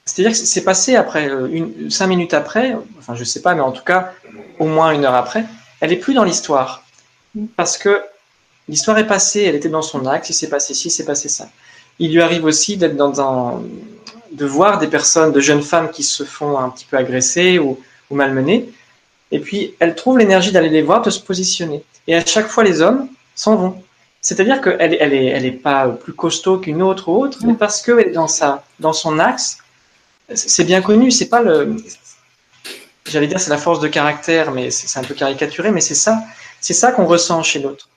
c'est-à-dire que c'est passé après euh, une, cinq minutes après, enfin je sais pas, mais en tout cas au moins une heure après, elle est plus dans l'histoire parce que l'histoire est passée, elle était dans son axe, il s'est passé ci, il s'est passé ça. Il lui arrive aussi d'être dans un, de voir des personnes, de jeunes femmes qui se font un petit peu agresser ou, ou malmener, et puis elle trouve l'énergie d'aller les voir, de se positionner. Et à chaque fois, les hommes s'en vont. C'est-à-dire qu'elle elle est, elle est pas plus costaud qu'une autre ou autre, mais parce qu'elle est dans sa, dans son axe, c'est bien connu. C'est pas le, j'allais dire c'est la force de caractère, mais c'est un peu caricaturé, mais c'est ça, c'est ça qu'on ressent chez l'autre.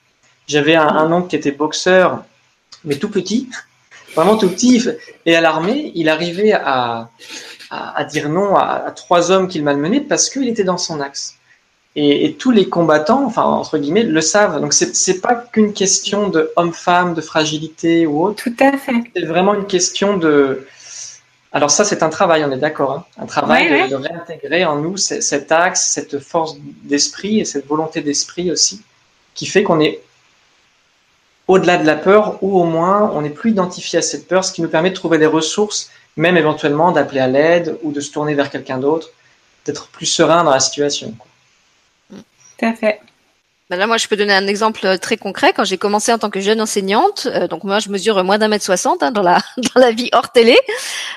J'avais un, un, oncle qui était boxeur, mais tout petit, vraiment tout petit, et à l'armée, il arrivait à, à, à dire non à, à trois hommes qu'il malmenait parce qu'il était dans son axe. Et, et, tous les combattants, enfin entre guillemets, le savent. Donc c'est c'est pas qu'une question de homme-femme, de fragilité ou autre. Tout à fait. C'est vraiment une question de. Alors ça, c'est un travail, on est d'accord, hein un travail Ouais, de, de réintégrer en nous cet axe, cette force d'esprit et cette volonté d'esprit aussi, qui fait qu'on est au-delà de la peur ou au moins on n'est plus identifié à cette peur, ce qui nous permet de trouver des ressources, même éventuellement d'appeler à l'aide ou de se tourner vers quelqu'un d'autre, d'être plus serein dans la situation. Tout à fait. Ben là, moi, je peux donner un exemple euh, très concret. Quand j'ai commencé en tant que jeune enseignante, euh, donc moi, je mesure moins d'un mètre soixante hein, dans la dans la vie hors télé,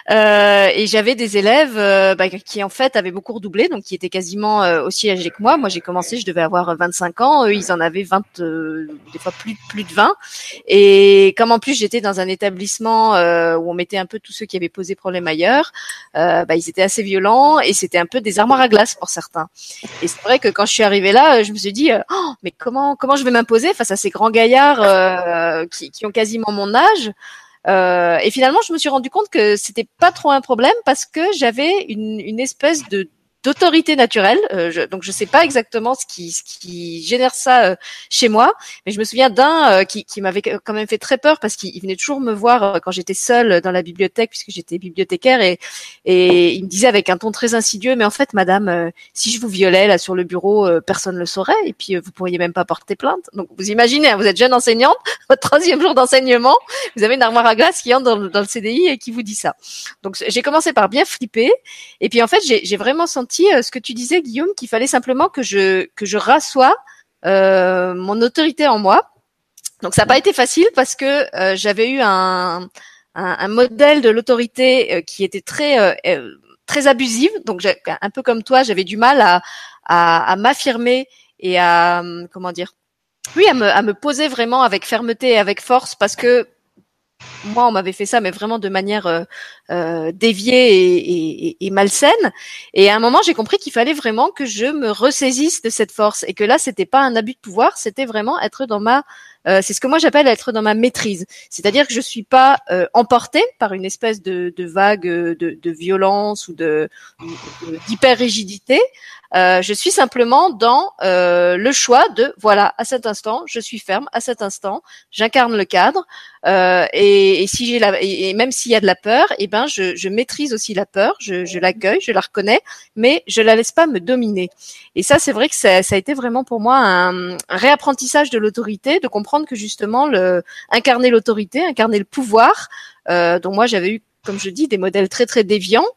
euh, et j'avais des élèves euh, bah, qui en fait avaient beaucoup redoublé, donc qui étaient quasiment euh, aussi âgés que moi. Moi, j'ai commencé, je devais avoir 25 ans, eux, ils en avaient 20, euh, des fois plus plus de 20. Et comme en plus j'étais dans un établissement où on mettait un peu tous ceux qui avaient posé problème ailleurs, bah, ils étaient assez violents et c'était un peu des armoires à glace pour certains. Et c'est vrai que quand je suis arrivée là, je me suis dit, oh, mais comment comment je vais m'imposer face à ces grands gaillards euh, qui, qui ont quasiment mon âge Euh, Et finalement, je me suis rendu compte que c'était pas trop un problème parce que j'avais une, une espèce de d'autorité naturelle. Euh, je, donc je sais pas exactement ce qui ce qui génère ça euh, chez moi, mais je me souviens d'un euh, qui, qui m'avait quand même fait très peur parce qu'il venait toujours me voir euh, quand j'étais seule dans la bibliothèque puisque j'étais bibliothécaire et et il me disait avec un ton très insidieux mais en fait madame euh, si je vous violais là sur le bureau euh, personne le saurait et puis vous pourriez même pas porter plainte. Donc vous imaginez, hein, vous êtes jeune enseignante, votre troisième jour d'enseignement, vous avez une armoire à glace qui entre dans, dans le CDI et qui vous dit ça. Donc j'ai commencé par bien flipper et puis en fait j'ai vraiment senti euh, ce que tu disais Guillaume qu'il fallait simplement que je que je rassoie euh, mon autorité en moi. Donc ça n'a pas été facile parce que euh, j'avais eu un, un, un modèle de l'autorité qui était très très abusive. Donc un peu comme toi, j'avais du mal à à, à m'affirmer et à hum, comment dire oui à me à me poser vraiment avec fermeté et avec force parce que moi on m'avait fait ça mais vraiment de manière euh, euh, déviée et, et, et malsaine. Et à un moment j'ai compris qu'il fallait vraiment que je me ressaisisse de cette force et que là c'était pas un abus de pouvoir c'était vraiment être dans ma euh, c'est ce que moi j'appelle être dans ma maîtrise. C'est-à-dire que je suis pas euh, emportée par une espèce de, de vague de, de violence ou de d'hyper rigidité euh, je suis simplement dans euh, le choix de voilà à cet instant je suis ferme à cet instant j'incarne le cadre euh, et, et si j'ai la et, même s'il y a de la peur et ben je, je maîtrise aussi la peur je, je l'accueille je la reconnais mais je la laisse pas me dominer. Et ça c'est vrai que ça, ça a été vraiment pour moi un, un réapprentissage de l'autorité de comprendre que justement le incarner l'autorité incarner le pouvoir euh, dont moi j'avais eu comme je dis, des modèles très très déviants,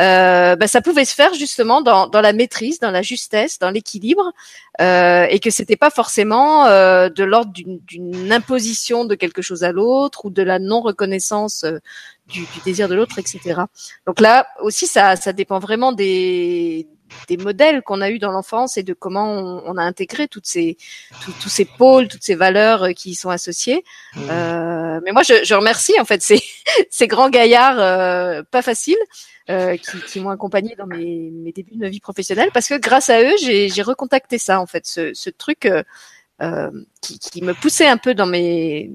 euh, bah, ça pouvait se faire justement dans, dans la maîtrise, dans la justesse, dans l'équilibre, euh, et que c'était pas forcément euh, de l'ordre d'une- imposition de quelque chose à l'autre ou de la non reconnaissance euh, du, du désir de l'autre, etc. Donc là aussi, ça, ça dépend vraiment des des modèles qu'on a eu dans l'enfance et de comment on, on a intégré toutes ces tous, tous ces pôles, toutes ces valeurs euh, qui y sont associées. Mmh. Euh, mais moi, je, je remercie en fait ces, ces grands gaillards euh, pas faciles euh, qui, qui m'ont accompagné dans mes, mes débuts de ma vie professionnelle parce que grâce à eux, j'ai j'ai recontacté ça en fait, ce, ce truc euh, euh, qui, qui me poussait un peu dans mes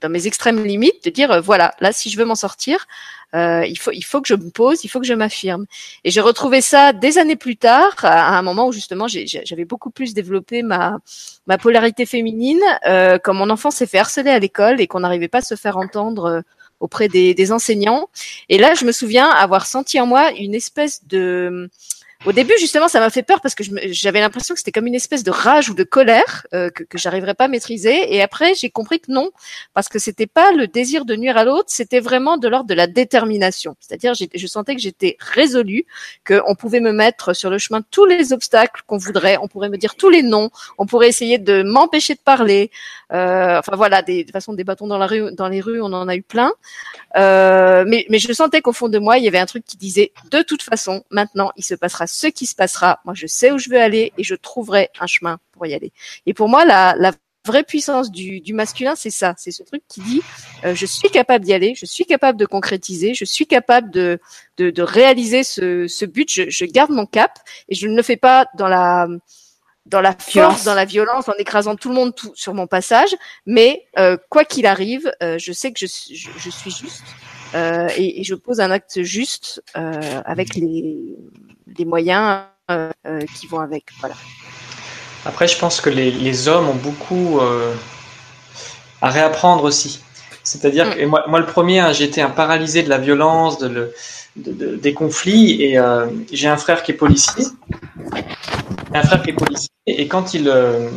dans mes extrêmes limites, de dire voilà, là si je veux m'en sortir, euh, il faut il faut que je me pose, il faut que je m'affirme. Et j'ai retrouvé ça des années plus tard, à un moment où justement j'avais beaucoup plus développé ma ma polarité féminine, euh, quand mon enfant s'est fait harceler à l'école et qu'on n'arrivait pas à se faire entendre auprès des, des enseignants. Et là, je me souviens avoir senti en moi une espèce de au début, justement, ça m'a fait peur parce que j'avais l'impression que c'était comme une espèce de rage ou de colère euh, que, que j'arriverais pas à maîtriser. Et après, j'ai compris que non, parce que c'était pas le désir de nuire à l'autre, c'était vraiment de l'ordre de la détermination. C'est-à-dire, je sentais que j'étais résolue, qu'on pouvait me mettre sur le chemin tous les obstacles qu'on voudrait, on pourrait me dire tous les noms, on pourrait essayer de m'empêcher de parler. Euh, enfin voilà, des, de façon, des bâtons dans la rue, dans les rues, on en a eu plein. Euh, mais, mais je sentais qu'au fond de moi, il y avait un truc qui disait, de toute façon, maintenant, il se passera ce qui se passera. Moi, je sais où je veux aller et je trouverai un chemin pour y aller. Et pour moi, la, la vraie puissance du, du masculin, c'est ça. C'est ce truc qui dit euh, je suis capable d'y aller, je suis capable de concrétiser, je suis capable de, de, de réaliser ce, ce but. Je, je, garde mon cap et je ne le fais pas dans la dans la force, dans la violence, en écrasant tout le monde tout, sur mon passage. Mais euh, quoi qu'il arrive, euh, je sais que je, je, je suis juste euh, et, et, je pose un acte juste euh, avec les, les moyens euh, euh, qui vont avec. Voilà. Après, je pense que les, les hommes ont beaucoup euh, à réapprendre aussi. C'est-à-dire mm. que moi, moi, le premier, hein, été un paralysé de la violence, de, le, de, de des conflits, et euh, j'ai un frère qui est policier. Un frère qui est policier, et quand il, euh,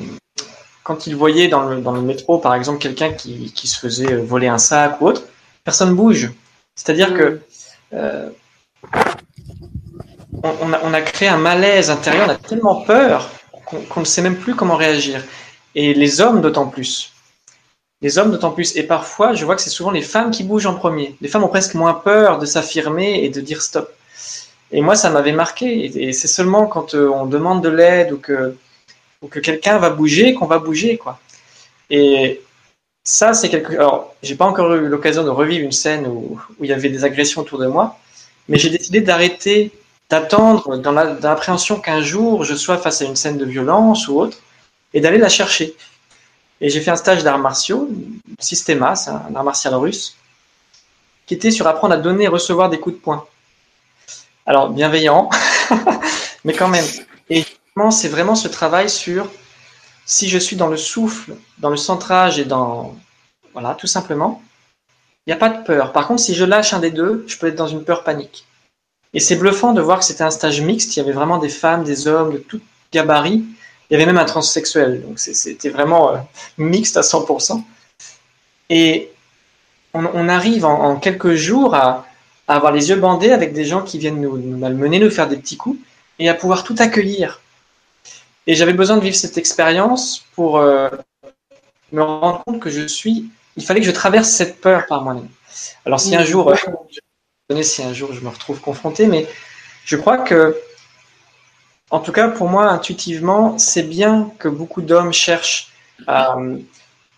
quand il voyait dans le, dans le métro, par exemple, quelqu'un qui, qui se faisait voler un sac ou autre, personne bouge. C'est-à-dire mm. que euh, on, a, on, a, créé un malaise intérieur, on a tellement peur qu'on qu ne sait même plus comment réagir. Et les hommes d'autant plus. Les hommes d'autant plus. Et parfois, je vois que c'est souvent les femmes qui bougent en premier. Les femmes ont presque moins peur de s'affirmer et de dire stop. Et moi, ça m'avait marqué. Et c'est seulement quand euh, on demande de l'aide ou que, quelqu'un va bouger qu'on va bouger, quoi. Et ça, c'est quelque. Alors, j'ai pas encore eu l'occasion de revivre une scène où il y avait des agressions autour de moi, mais j'ai décidé d'arrêter d'attendre dans l'appréhension qu'un jour je sois face à une scène de violence ou autre, et d'aller la chercher. Et j'ai fait un stage d'arts martiaux, Systema, c'est un art martial russe, qui était sur apprendre à donner et recevoir des coups de poing. Alors, bienveillant, mais quand même. Et c'est vraiment ce travail sur si je suis dans le souffle, dans le centrage et dans. Voilà, tout simplement, il n'y a pas de peur. Par contre, si je lâche un des deux, je peux être dans une peur panique. Et c'est bluffant de voir que c'était un stage mixte. Il y avait vraiment des femmes, des hommes de tout gabarit. Il y avait même un transsexuel. Donc c'était vraiment euh, mixte à 100%. Et on, on arrive en, en, quelques jours à, à, avoir les yeux bandés avec des gens qui viennent nous, nous, malmener, nous faire des petits coups et à pouvoir tout accueillir. Et j'avais besoin de vivre cette expérience pour euh, me rendre compte que je suis. Il fallait que je traverse cette peur par moi-même. Alors si un jour, euh, si un jour je me retrouve confronté, mais je crois que, en tout cas pour moi, intuitivement, c'est bien que beaucoup d'hommes cherchent à,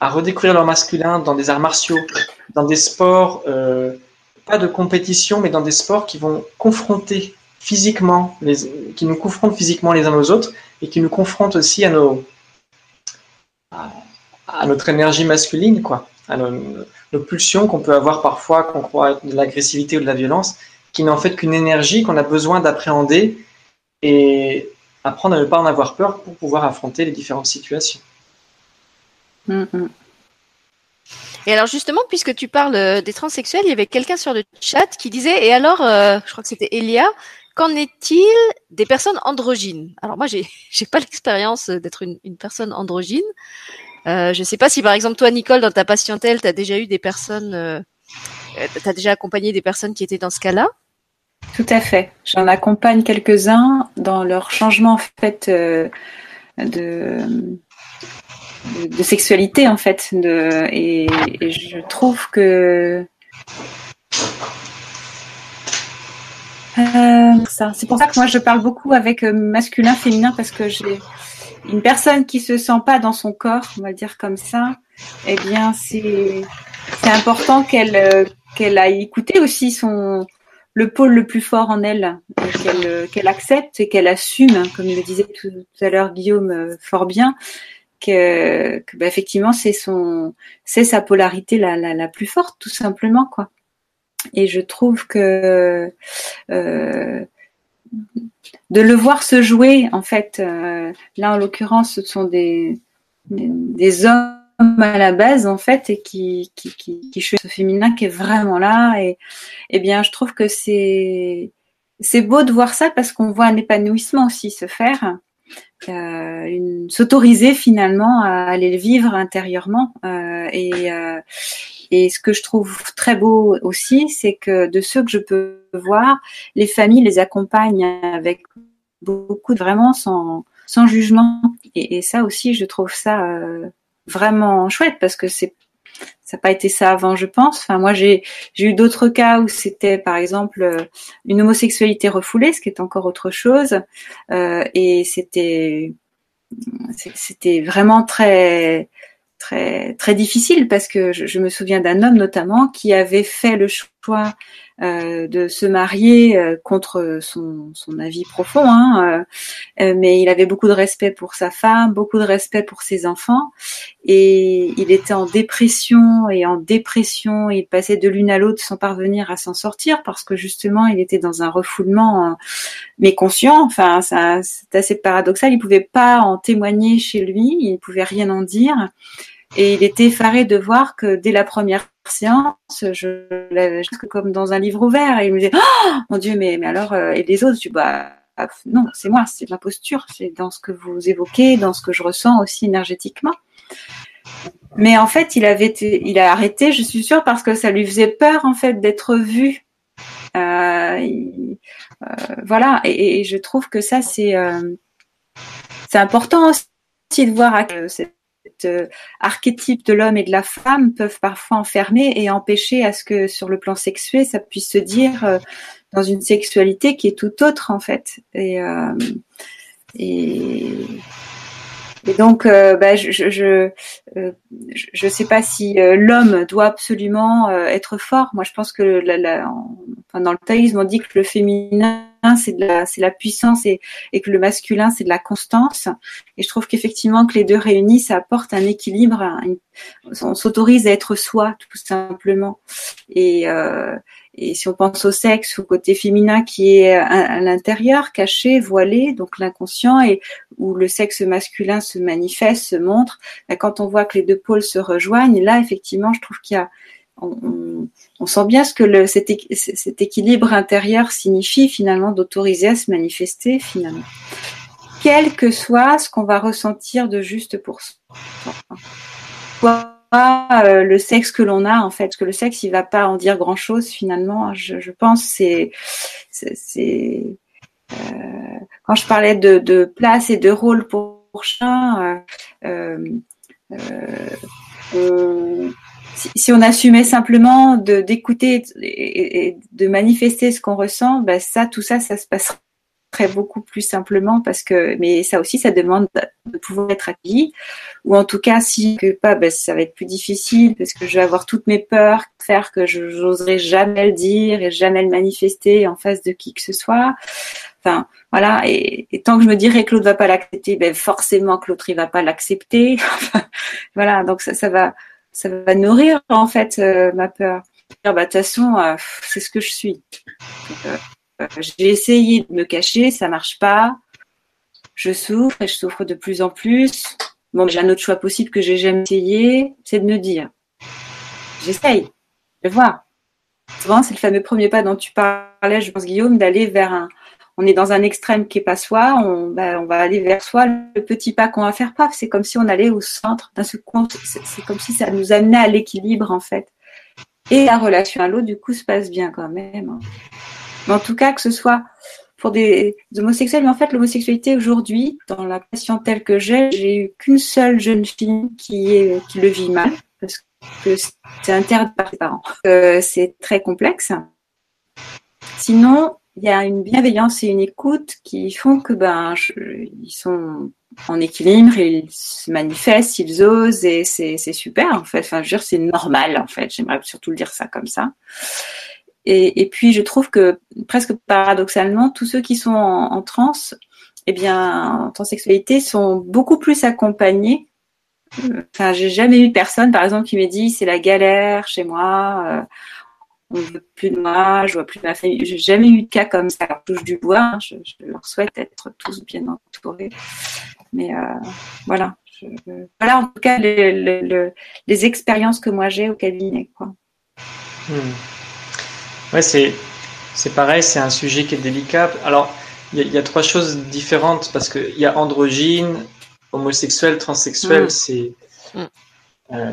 redécouvrir leur masculin dans des arts martiaux, dans des sports, euh, pas de compétition, mais dans des sports qui vont confronter physiquement, les, qui nous confrontent physiquement les uns aux autres et qui nous confrontent aussi à notre énergie masculine, quoi. À nos, nos pulsions qu'on peut avoir parfois, qu'on croit être de l'agressivité ou de la violence, qui n'est en fait qu'une énergie qu'on a besoin d'appréhender et apprendre à ne pas en avoir peur pour pouvoir affronter les différentes situations. Mm -hmm. Et alors justement, puisque tu parles euh, des transsexuels, il y avait quelqu'un sur le chat qui disait, et alors, euh, je crois que c'était Elia, qu'en est-il des personnes androgynes? Alors moi, j'ai pas l'expérience d'être une, personne androgyne, euh, je ne sais pas si par exemple toi, Nicole, dans ta patientèle, tu as déjà eu des personnes, euh, tu as déjà accompagné des personnes qui étaient dans ce cas-là Tout à fait. J'en accompagne quelques-uns dans leur changement en fait euh, de, de, sexualité en fait, et, je trouve que euh. C'est pour ça que moi je parle beaucoup avec masculin, féminin parce que j'ai une personne qui se sent pas dans son corps, on va dire comme ça, eh bien c'est important qu'elle euh, qu'elle aille écouter aussi son le pôle le plus fort en elle, qu'elle qu'elle accepte et qu'elle assume, comme le disait tout, à l'heure Guillaume euh, fort bien, que, bah, effectivement c'est son c'est sa polarité la, la, la, plus forte tout simplement quoi. Et je trouve que euh, de le voir se jouer en fait euh, là en l'occurrence ce sont des, des hommes à la base en fait et qui qui qui, qui ce féminin qui est vraiment là. Et eh bien je trouve que c'est c'est beau de voir ça parce qu'on voit un épanouissement aussi se faire euh, s'autoriser finalement à aller le vivre intérieurement. Euh, et euh, et ce que je trouve très beau aussi c'est que de ceux que je peux voir les familles les accompagnent avec beaucoup vraiment sans sans jugement. Et, et ça aussi je trouve ça euh, vraiment chouette parce que c'est ça n'a pas été ça avant, je pense. Enfin, moi, j'ai eu d'autres cas où c'était, par exemple, euh, une homosexualité refoulée, ce qui est encore autre chose, euh, et c'était c'était vraiment très très très difficile parce que je, je me souviens d'un homme notamment qui avait fait le choix euh, de se marier euh, contre son, son avis profond, hein, euh, mais il avait beaucoup de respect pour sa femme, beaucoup de respect pour ses enfants, et il était en dépression et en dépression. Il passait de l'une à l'autre sans parvenir à s'en sortir parce que justement il était dans un refoulement mais conscient. Enfin, c'est assez paradoxal. Il pouvait pas en témoigner chez lui, il pouvait rien en dire. Et il était effaré de voir que dès la première séance, je l'avais comme dans un livre ouvert. Et il me disait, oh, mon Dieu, mais, alors, euh, et les autres, je bah, non, c'est moi, c'est ma posture, c'est dans ce que vous évoquez, dans ce que je ressens aussi énergétiquement. Mais en fait, il avait, il a arrêté, je suis sûre, parce que ça lui faisait peur en fait d'être vu. Euh, euh, voilà, et, je trouve que ça c'est important aussi de voir que c'est euh, archétype de l'homme et de la femme peuvent parfois enfermer et empêcher à ce que sur le plan sexuel, ça puisse se dire euh, dans une sexualité qui est tout autre en fait. Et, euh, et, et donc, euh, bah, je je, je, je sais pas si l'homme doit absolument être fort. Moi, je pense que la, la, enfin, dans le taoïsme, on dit que le féminin c'est de la, c'est la puissance et, que le masculin, c'est de la constance. Et je trouve qu'effectivement, que les deux réunis, ça apporte un équilibre. on s'autorise à être soi, tout simplement. Et, euh, et si on pense au sexe, au côté féminin qui est à, l'intérieur, caché, voilé, donc l'inconscient, et où le sexe masculin se manifeste, se montre, ben, quand on voit que les deux pôles se rejoignent, là, effectivement, je trouve qu'il y a on, sent bien ce que cet, équilibre intérieur signifie finalement d'autoriser à se manifester finalement. Quel que soit ce qu'on va ressentir de juste pour soi. Euh, le sexe que l'on a en fait, parce que le sexe il va pas en dire grand chose finalement. Je, pense c'est c'est euh, quand je parlais de, place et de rôle pour, pour chien, euh, euh si, on assumait simplement de d'écouter et, de manifester ce qu'on ressent, ben ça, tout ça, ça se passerait beaucoup plus simplement parce que, mais ça aussi, ça demande de pouvoir être accueilli, ou en tout cas, si que pas, ben, ça va être plus difficile parce que je vais avoir toutes mes peurs, faire que je n'oserais jamais le dire et jamais le manifester en face de qui que ce soit. Enfin, voilà. Et, tant que je me dirais que l'autre va pas l'accepter, ben forcément que l'autre il va pas l'accepter. voilà. Donc ça, ça va ça va nourrir en fait euh, ma peur. Bah, de toute façon, euh, c'est ce que je suis. Euh, j'ai essayé de me cacher, ça marche pas. Je souffre et je souffre de plus en plus. Bon, j'ai un autre choix possible que j'ai jamais essayé, c'est de me dire, j'essaye, je vais voir. Souvent, c'est le fameux premier pas dont tu parlais, je pense Guillaume, d'aller vers un, on est dans un extrême qui est pas soi, on, bah, on va aller vers soi. Le petit pas qu'on va faire, paf, c'est comme si on allait au centre. D'un seul coup, c'est comme si ça nous amenait à l'équilibre en fait. Et la relation à l'autre, du coup, se passe bien quand même. Hein. Mais en tout cas, que ce soit pour des, homosexuels, mais en fait, l'homosexualité aujourd'hui, dans la passion telle que j'ai, j'ai eu qu'une seule jeune fille qui, est, qui le vit mal, parce que c'est interdit par ses parents. Euh, c'est très complexe. Sinon, il y a une bienveillance et une écoute qui font que ben ils sont en équilibre, ils se manifestent, ils osent et c'est super en fait. Enfin, je veux dire, c'est normal en fait. J'aimerais surtout le dire ça comme ça. Et, puis je trouve que presque paradoxalement, tous ceux qui sont en, en transe, eh bien, en transsexualité, sont beaucoup plus accompagnés Enfin, j'ai jamais eu personne, par exemple, qui m'ait dit c'est la galère chez moi, euh, on veut plus de moi, je vois plus ma famille. J'ai jamais eu de cas comme ça. Alors, touche du bois, hein, je, leur souhaite être tous bien entourés. Mais euh, voilà. voilà en tout cas les, expériences que moi j'ai au cabinet. Quoi. Hmm. Ouais, c'est, c'est pareil, c'est un sujet qui est délicat. Alors, il y, a trois choses différentes parce qu'il y a androgyne, homosexuel, transsexuel. Mm. C'est. Mm. Euh,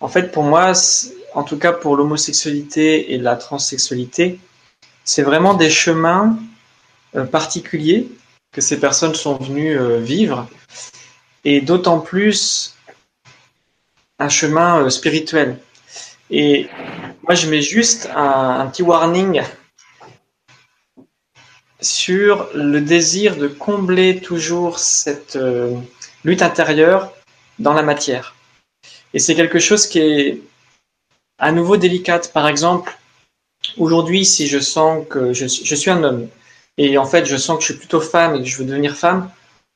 en fait, pour moi, en tout cas pour l'homosexualité et la transsexualité, c'est vraiment des chemins euh, particuliers que ces personnes sont venues euh, vivre, et d'autant plus un chemin spirituel. Et moi, je mets juste un petit warning sur le désir de combler toujours cette euh, lutte intérieure dans la matière. Et c'est quelque chose qui est à nouveau délicate. Par exemple, aujourd'hui, si je sens que je, suis un homme et en fait je sens que je suis plutôt femme et que je veux devenir femme,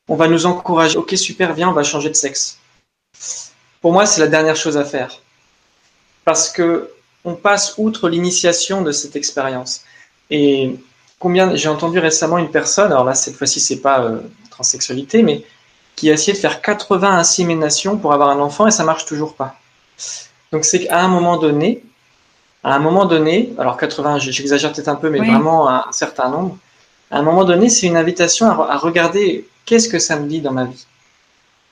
on va nous encourager. Ok, super, viens, on va changer de sexe. Pour moi, c'est la dernière chose à faire parce que on passe outre l'initiation de cette expérience. Et combien j'ai entendu récemment une personne, alors là cette fois-ci c'est pas euh, transsexualité, mais qui a essayé de faire 80 inséminations pour avoir un enfant et ça marche toujours pas. Donc c'est qu'à un moment donné, à un moment donné, alors 80, j'exagère peut-être un peu, mais vraiment un certain nombre, à un moment donné, c'est une invitation à, regarder qu'est-ce que ça me dit dans ma vie.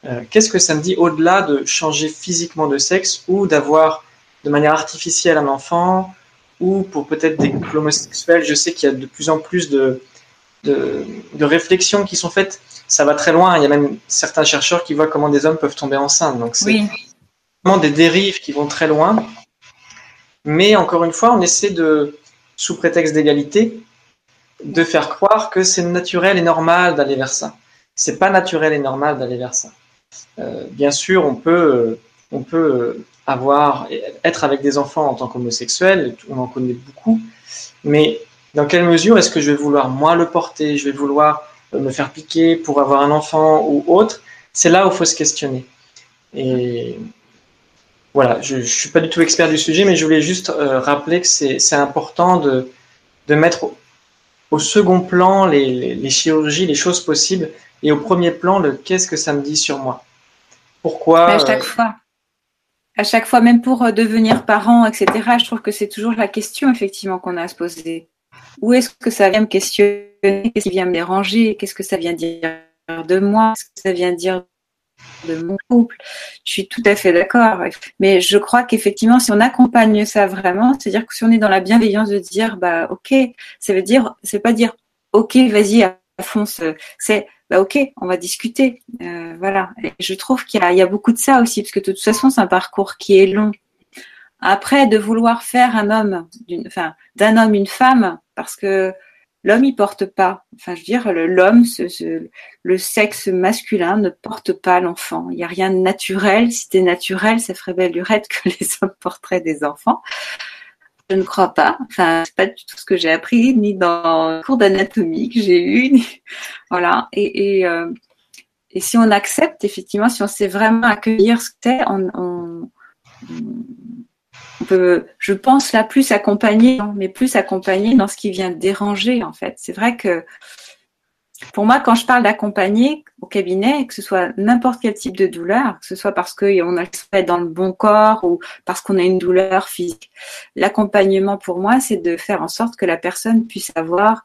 Euh, qu'est-ce que ça me dit au-delà de changer physiquement de sexe ou d'avoir de manière artificielle un enfant ou pour peut-être des couples homosexuels, je sais qu'il y a de plus en plus de, de, réflexions qui sont faites. Ça va très loin. Il y a même certains chercheurs qui voient comment des hommes peuvent tomber enceintes. Donc c'est des dérives qui vont très loin. Mais encore une fois, on essaie de, sous prétexte d'égalité, de faire croire que c'est naturel et normal d'aller vers ça. C'est pas naturel et normal d'aller vers ça. Euh, bien sûr, on peut, on peut avoir, être avec des enfants en tant qu'homosexuel, on en connaît beaucoup, mais dans quelle mesure est-ce que je vais vouloir moi le porter, je vais vouloir euh, me faire piquer pour avoir un enfant ou autre? C'est là où il faut se questionner. Et voilà, je ne suis pas du tout expert du sujet, mais je voulais juste euh, rappeler que c'est important de, de mettre au, second plan les, les, chirurgies, les choses possibles, et au premier plan le qu'est-ce que ça me dit sur moi. Pourquoi À chaque euh, fois à chaque fois, même pour euh, devenir parent, etc., je trouve que c'est toujours la question effectivement qu'on a à se poser. Où est-ce que ça vient me questionner? Qu'est-ce qui vient me déranger? Qu'est-ce que ça vient dire de moi? Qu'est-ce que ça vient dire de mon couple Je suis tout à fait d'accord. Mais je crois qu'effectivement, si on accompagne ça vraiment, c'est-à-dire que si on est dans la bienveillance de dire, bah, ok, ça veut dire, c'est pas dire, ok, vas-y, fonce. C'est bah, ok, on va discuter. Euh, voilà. Et je trouve qu'il y, a beaucoup de ça aussi, parce que de toute façon, c'est un parcours qui est long. Après, de vouloir faire un homme, enfin, d'un homme une femme, parce que l'homme il porte pas. Enfin, je veux dire, l'homme, le sexe masculin ne porte pas l'enfant. Il n'y a rien de naturel. Si c'était naturel, ça ferait belle lurette que les hommes porteraient des enfants. Je ne crois pas. Enfin, c'est pas du tout ce que j'ai appris, ni dans le cours d'anatomie que j'ai eu. Voilà. Et, euh, et, si on accepte, effectivement, si on sait vraiment accueillir ce que c'est, on, peut, je pense là, plus accompagner, mais plus accompagner dans ce qui vient déranger, en fait. C'est vrai que pour moi, quand je parle d'accompagner au cabinet, que ce soit n'importe quel type de douleur, que ce soit parce qu'on a le souhait dans le bon corps ou parce qu'on a une douleur physique, l'accompagnement pour moi, c'est de faire en sorte que la personne puisse avoir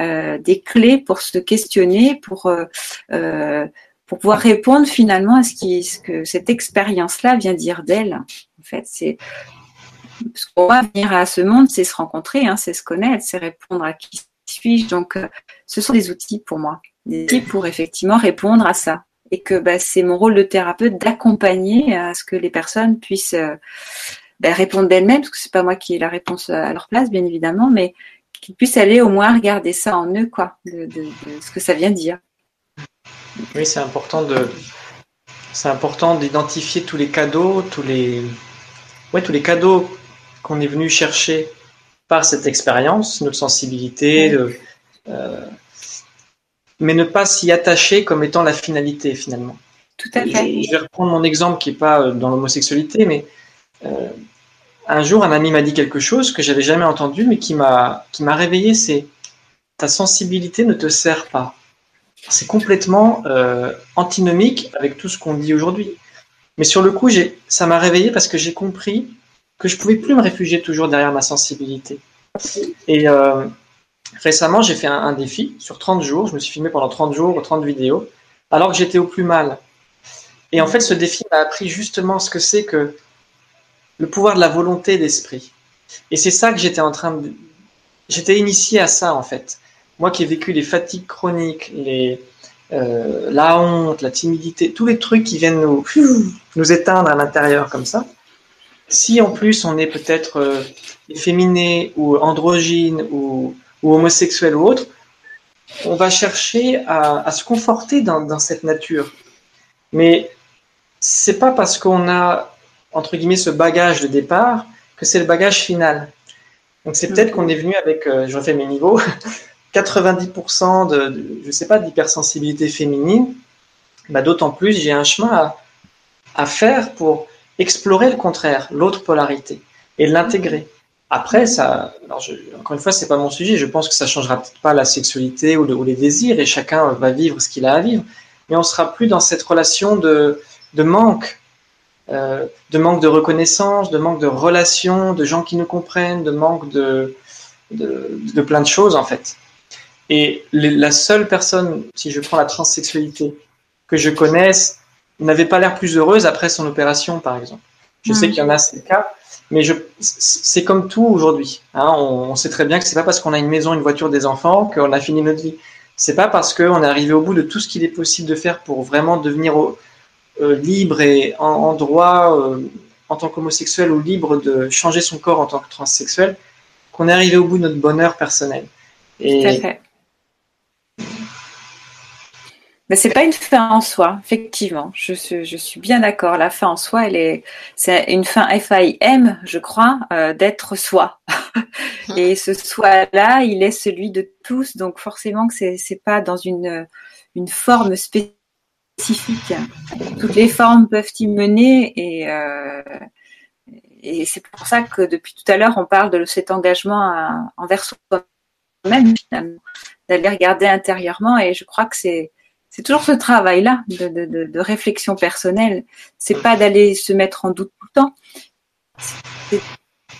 euh, des clés pour se questionner, pour euh, euh, pour pouvoir répondre finalement à ce, qui, ce que cette expérience-là vient dire d'elle. En fait, c'est ce qu'on va venir à ce monde, c'est se rencontrer, hein, c'est se connaître, c'est répondre à qui suis-je Donc, euh, ce sont des outils pour moi, des outils pour effectivement répondre à ça. Et que bah, c'est mon rôle de thérapeute d'accompagner à ce que les personnes puissent euh, bah, répondre d'elles-mêmes, parce que c'est pas moi qui ai la réponse à leur place, bien évidemment, mais qu'ils puissent aller au moins regarder ça en eux, quoi, de, ce que ça vient dire. Oui, c'est important de, c'est important d'identifier tous les cadeaux, tous les, ouais, tous les cadeaux qu'on est venu chercher par cette expérience, notre sensibilité, euh, mais ne pas s'y attacher comme étant la finalité finalement. Tout à fait. Je, vais reprendre mon exemple qui n'est pas euh, dans l'homosexualité, mais euh, un jour, un ami m'a dit quelque chose que j'avais jamais entendu, mais qui m'a qui m'a réveillé. C'est ta sensibilité ne te sert pas. C'est complètement euh, antinomique avec tout ce qu'on dit aujourd'hui. Mais sur le coup, ça m'a réveillé parce que j'ai compris que je pouvais plus me réfugier toujours derrière ma sensibilité. Et euh, récemment, j'ai fait un, un, défi sur 30 jours. Je me suis filmé pendant 30 jours, 30 vidéos, alors que j'étais au plus mal. Et en fait, ce défi m'a appris justement ce que c'est que le pouvoir de la volonté d'esprit. Et c'est ça que j'étais en train de... J'étais initié à ça, en fait. Moi qui ai vécu les fatigues chroniques, les, euh, la honte, la timidité, tous les trucs qui viennent nous, nous éteindre à l'intérieur comme ça. Si en plus on est peut-être euh, efféminé ou androgyne ou, homosexuel ou autre, on va chercher à, se conforter dans, cette nature. Mais c'est pas parce qu'on a entre guillemets ce bagage de départ que c'est le bagage final. Donc c'est peut-être qu'on est venu avec, euh, je refais mes niveaux, 90% de, je sais pas, d'hypersensibilité féminine, bah, d'autant plus j'ai un chemin à, à, faire pour explorer le contraire, l'autre polarité, et l'intégrer. Après, ça, encore une fois, c'est pas mon sujet. Je pense que ça changera peut-être pas la sexualité ou, les désirs, et chacun va vivre ce qu'il a à vivre. Mais on sera plus dans cette relation de, manque, euh, de manque de reconnaissance, de manque de relations, de gens qui nous comprennent, de manque de plein de choses en fait. Et la seule personne, si je prends la transsexualité, que je connaisse, n'avait pas l'air plus heureuse après son opération, par exemple. Je sais hmm. qu'il y en a ces cas, mais c'est comme tout aujourd'hui. Hein. on, on, sait très bien que c'est pas parce qu'on a une maison, une voiture, des enfants qu'on a fini notre vie. C'est pas parce qu'on est arrivé au bout de tout ce qu'il est possible de faire pour vraiment devenir euh, libre et en, en droit euh, en tant qu'homosexuel ou libre de changer son corps en tant que transsexuel qu'on est arrivé au bout de notre bonheur personnel. Et, Tout à fait. Mais c'est pas une fin en soi, effectivement. Je, je suis bien d'accord. La fin en soi, elle est, c'est une fin F-I-M, je crois, euh, d'être soi. Et ce soi-là, il est celui de tous. Donc forcément que c'est, c'est pas dans une, une forme spécifique. Toutes les formes peuvent y mener et, euh, et c'est pour ça que depuis tout à l'heure, on parle de cet engagement à, envers soi-même, d'aller regarder intérieurement. Et je crois que c'est, c'est toujours ce travail-là de, réflexion personnelle. C'est pas d'aller se mettre en doute tout le temps. C'est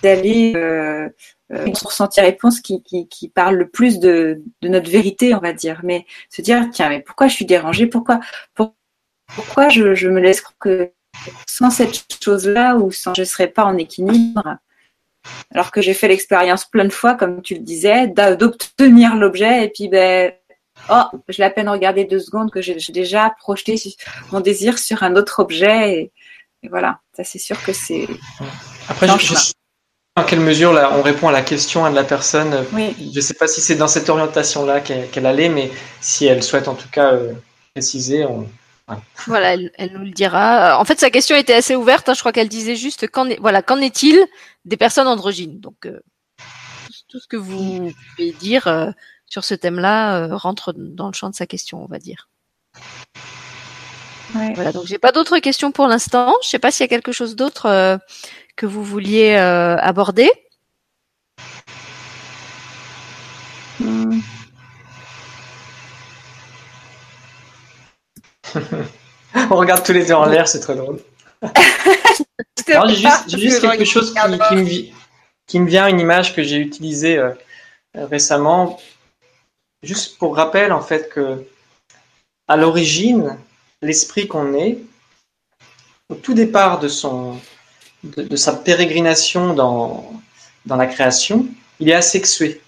d'aller euh, euh, ressentir réponse qui, qui, parle le plus de, notre vérité, on va dire. Mais se dire, tiens, mais pourquoi je suis dérangée? Pourquoi, pourquoi je, me laisse que sans cette chose-là ou sans je ne serais pas en équilibre? Alors que j'ai fait l'expérience plein de fois, comme tu le disais, d'obtenir l'objet et puis ben oh, je l'ai à peine regardé deux secondes que j'ai déjà projeté mon désir sur un autre objet. Et, voilà, ça c'est sûr que c'est. Après, je, sais dans quelle mesure là, on répond à la question de la personne. Je ne sais pas si c'est dans cette orientation-là qu'elle allait, mais si elle souhaite en tout cas euh, préciser, on, voilà, elle, elle, nous le dira. En fait, sa question était assez ouverte. Hein. Je crois qu'elle disait juste qu'en est, voilà, qu'en est-il des personnes androgynes? Donc, euh, tout, ce que vous pouvez dire, euh, sur ce thème-là euh, rentre dans le champ de sa question, on va dire. Ouais. Voilà, donc j'ai pas d'autres questions pour l'instant. Je sais pas s'il y a quelque chose d'autre euh, que vous vouliez euh, aborder. Hmm. On regarde tous les deux en l'air, c'est très drôle. j'ai juste, juste quelque chose qui, qui, me, qui, me, vient, une image que j'ai utilisée euh, récemment Juste pour rappel, en fait, que à l'origine, l'esprit qu'on est, au tout départ de, son, de, de, sa pérégrination dans, dans la création, il est asexué.